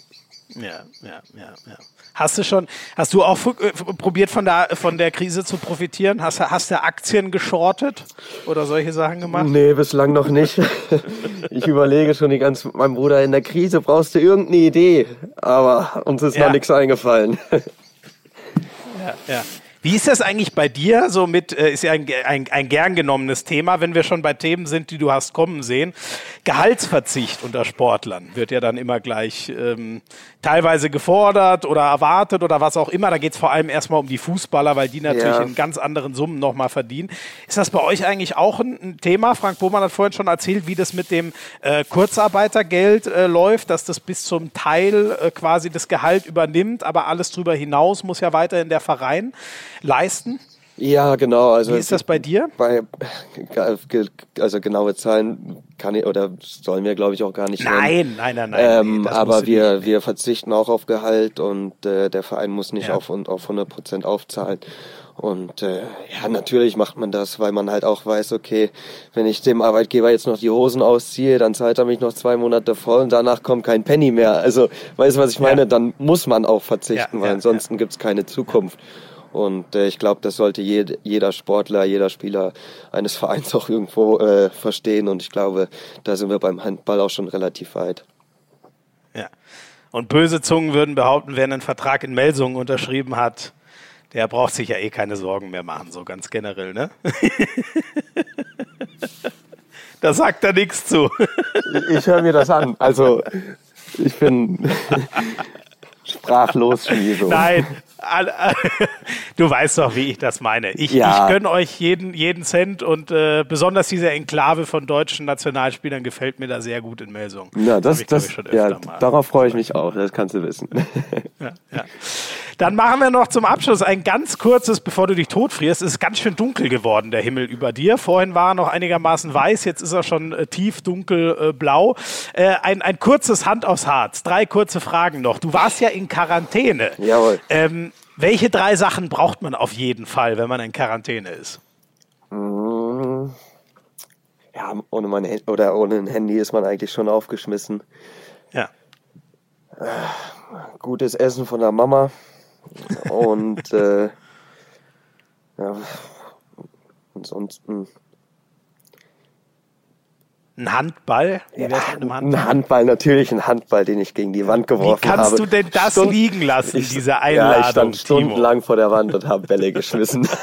Speaker 1: Ja, ja, ja, ja. Hast du schon, hast du auch äh, probiert von der, von der Krise zu profitieren? Hast, hast du Aktien geschortet oder solche Sachen gemacht?
Speaker 3: Nee, bislang noch nicht. (laughs) Ich überlege schon die ganze, mein Bruder, in der Krise brauchst du irgendeine Idee, aber uns ist ja. noch nichts eingefallen.
Speaker 1: Ja, ja. Wie ist das eigentlich bei dir? So mit, äh, ist ja ein, ein, ein gern genommenes Thema, wenn wir schon bei Themen sind, die du hast kommen sehen. Gehaltsverzicht unter Sportlern wird ja dann immer gleich ähm, teilweise gefordert oder erwartet oder was auch immer. Da geht es vor allem erstmal um die Fußballer, weil die natürlich ja. in ganz anderen Summen nochmal verdienen. Ist das bei euch eigentlich auch ein, ein, Thema? Frank Bohmann hat vorhin schon erzählt, wie das mit dem äh, Kurzarbeitergeld äh, läuft, dass das bis zum Teil äh, quasi das Gehalt übernimmt, aber alles drüber hinaus muss ja weiterhin der Verein leisten?
Speaker 3: Ja, genau. Also
Speaker 1: Wie ist das bei dir?
Speaker 3: Bei, also genaue Zahlen kann ich oder sollen wir, glaube ich, auch gar nicht
Speaker 1: Nein, nein, nein, nein.
Speaker 3: Ähm, nee, aber wir, wir verzichten auch auf Gehalt und äh, der Verein muss nicht ja. auf, und auf 100 Prozent aufzahlen. Und äh, ja, natürlich macht man das, weil man halt auch weiß, okay, wenn ich dem Arbeitgeber jetzt noch die Hosen ausziehe, dann zahlt er mich noch zwei Monate voll und danach kommt kein Penny mehr. Also, weißt du, was ich meine? Ja. Dann muss man auch verzichten, ja, weil ansonsten gibt's keine Zukunft. Und äh, ich glaube, das sollte jed jeder Sportler, jeder Spieler eines Vereins (laughs) auch irgendwo äh, verstehen. Und ich glaube, da sind wir beim Handball auch schon relativ weit.
Speaker 1: Ja. Und böse Zungen würden behaupten, wer einen Vertrag in Melsungen unterschrieben hat, der braucht sich ja eh keine Sorgen mehr machen, so ganz generell, ne? (laughs) da sagt er nichts zu.
Speaker 3: ich höre mir das an. Also, ich bin (laughs) sprachlos,
Speaker 1: Schmieso. Nein, (laughs) Du weißt doch, wie ich das meine. Ich, ja. ich gönne euch jeden, jeden Cent und äh, besonders diese Enklave von deutschen Nationalspielern gefällt mir da sehr gut in Melsung.
Speaker 3: Ja, das, das, das ja, darauf freue ich mich auch, das kannst du wissen.
Speaker 1: Ja, ja. (laughs) Dann machen wir noch zum Abschluss ein ganz kurzes, bevor du dich totfrierst. Es ist ganz schön dunkel geworden, der Himmel über dir. Vorhin war er noch einigermaßen weiß, jetzt ist er schon äh, tief dunkelblau. Äh, äh, ein, ein kurzes Hand aufs Harz. Drei kurze Fragen noch. Du warst ja in Quarantäne.
Speaker 3: Jawohl.
Speaker 1: Ähm, welche drei Sachen braucht man auf jeden Fall, wenn man in Quarantäne ist?
Speaker 3: Mm. Ja, ohne mein oder ohne ein Handy ist man eigentlich schon aufgeschmissen.
Speaker 1: Ja.
Speaker 3: Gutes Essen von der Mama. Und äh, ja, ansonsten.
Speaker 1: Ein Handball?
Speaker 3: Ja, Handball? Ein Handball, natürlich ein Handball, den ich gegen die Wand geworfen habe. Wie
Speaker 1: kannst
Speaker 3: habe.
Speaker 1: du denn das Stund liegen lassen, ich, diese Einladung? Ja, ich stand
Speaker 3: stundenlang vor der Wand und habe Bälle (laughs) geschmissen. (laughs)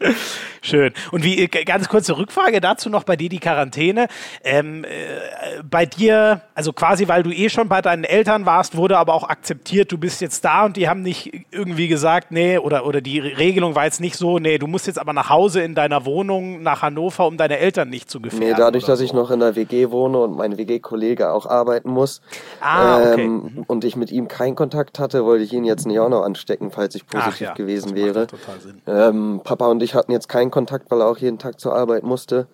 Speaker 3: (laughs)
Speaker 1: Schön. Und wie äh, ganz kurze Rückfrage dazu noch bei dir die Quarantäne. Ähm, äh, bei dir, also quasi, weil du eh schon bei deinen Eltern warst, wurde aber auch akzeptiert, du bist jetzt da und die haben nicht irgendwie gesagt, nee, oder, oder die Regelung war jetzt nicht so, nee, du musst jetzt aber nach Hause in deiner Wohnung nach Hannover, um deine Eltern nicht zu gefährden. Nee,
Speaker 3: dadurch, dass
Speaker 1: so.
Speaker 3: ich noch in der WG wohne und mein WG-Kollege auch arbeiten muss ah, okay. ähm, mhm. und ich mit ihm keinen Kontakt hatte, wollte ich ihn jetzt nicht auch noch anstecken, falls ich positiv ja, gewesen wäre. Ähm, Papa und ich hatten jetzt keinen Kontakt, weil er auch jeden Tag zur Arbeit musste.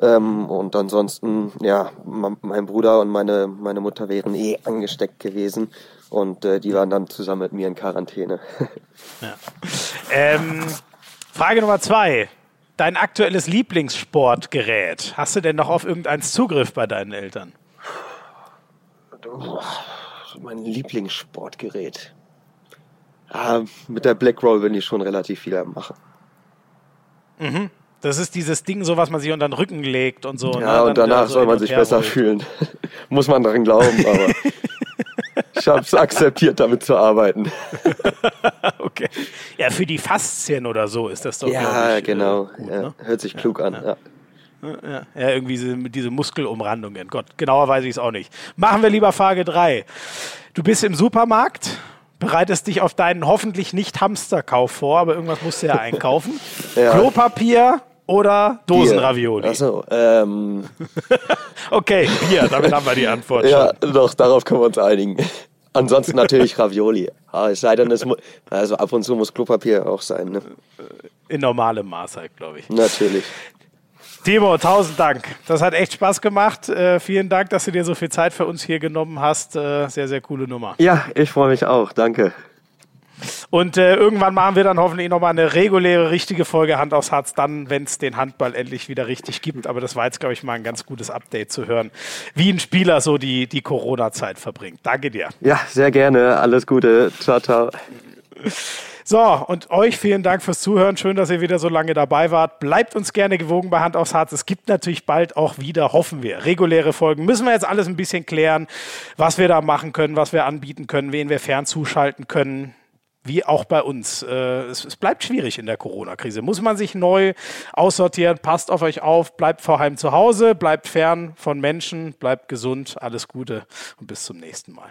Speaker 3: Ähm, und ansonsten, ja, mein Bruder und meine, meine Mutter wären eh angesteckt gewesen. Und äh, die waren dann zusammen mit mir in Quarantäne. (laughs)
Speaker 1: ja. ähm, Frage Nummer zwei. Dein aktuelles Lieblingssportgerät. Hast du denn noch auf irgendeins Zugriff bei deinen Eltern?
Speaker 3: Mein Lieblingssportgerät. Ah, mit der Black Roll bin ich schon relativ viel am machen.
Speaker 1: Mhm. Das ist dieses Ding, so was man sich unter den Rücken legt und so.
Speaker 3: Ja, ne? und danach so soll man sich besser fühlen. (laughs) Muss man daran glauben, aber (laughs) ich habe es akzeptiert, damit zu arbeiten. (laughs)
Speaker 1: okay. Ja, für die Faszien oder so ist das doch.
Speaker 3: Ja, ich, äh, genau. Gut, ja. Ne? Hört sich klug ja, an. Ja.
Speaker 1: Ja, ja, irgendwie diese, diese Muskelumrandungen. Gott, genauer weiß ich es auch nicht. Machen wir lieber Frage 3. Du bist im Supermarkt bereitest dich auf deinen hoffentlich nicht Hamsterkauf vor, aber irgendwas musst du ja einkaufen. (laughs) ja. Klopapier oder Dosenravioli?
Speaker 3: Achso, ähm. (laughs)
Speaker 1: okay, Bier, damit haben wir die Antwort.
Speaker 3: ja, schon. doch, darauf können wir uns einigen. Ansonsten natürlich Ravioli. Aber es sei denn, es also ab und zu muss Klopapier auch sein. Ne?
Speaker 1: In normalem Maß halt, glaube ich.
Speaker 3: Natürlich.
Speaker 1: Timo, tausend Dank. Das hat echt Spaß gemacht. Äh, vielen Dank, dass du dir so viel Zeit für uns hier genommen hast. Äh, sehr, sehr coole Nummer.
Speaker 3: Ja, ich freue mich auch. Danke.
Speaker 1: Und äh, irgendwann machen wir dann hoffentlich nochmal eine reguläre, richtige Folge Hand aufs Harz, dann, wenn es den Handball endlich wieder richtig gibt. Aber das war jetzt, glaube ich, mal ein ganz gutes Update zu hören, wie ein Spieler so die, die Corona-Zeit verbringt. Danke dir.
Speaker 3: Ja, sehr gerne. Alles Gute. Ciao, ciao.
Speaker 1: So, und euch vielen Dank fürs Zuhören. Schön, dass ihr wieder so lange dabei wart. Bleibt uns gerne gewogen bei Hand aufs Harz. Es gibt natürlich bald auch wieder, hoffen wir, reguläre Folgen. Müssen wir jetzt alles ein bisschen klären, was wir da machen können, was wir anbieten können, wen wir fernzuschalten können wie auch bei uns. Äh, es, bleibt schwierig in der Corona-Krise. Muss man sich neu aussortieren. Passt auf euch auf. Bleibt vorheim zu Hause. Bleibt fern von Menschen. Bleibt gesund. Alles Gute und bis zum nächsten Mal.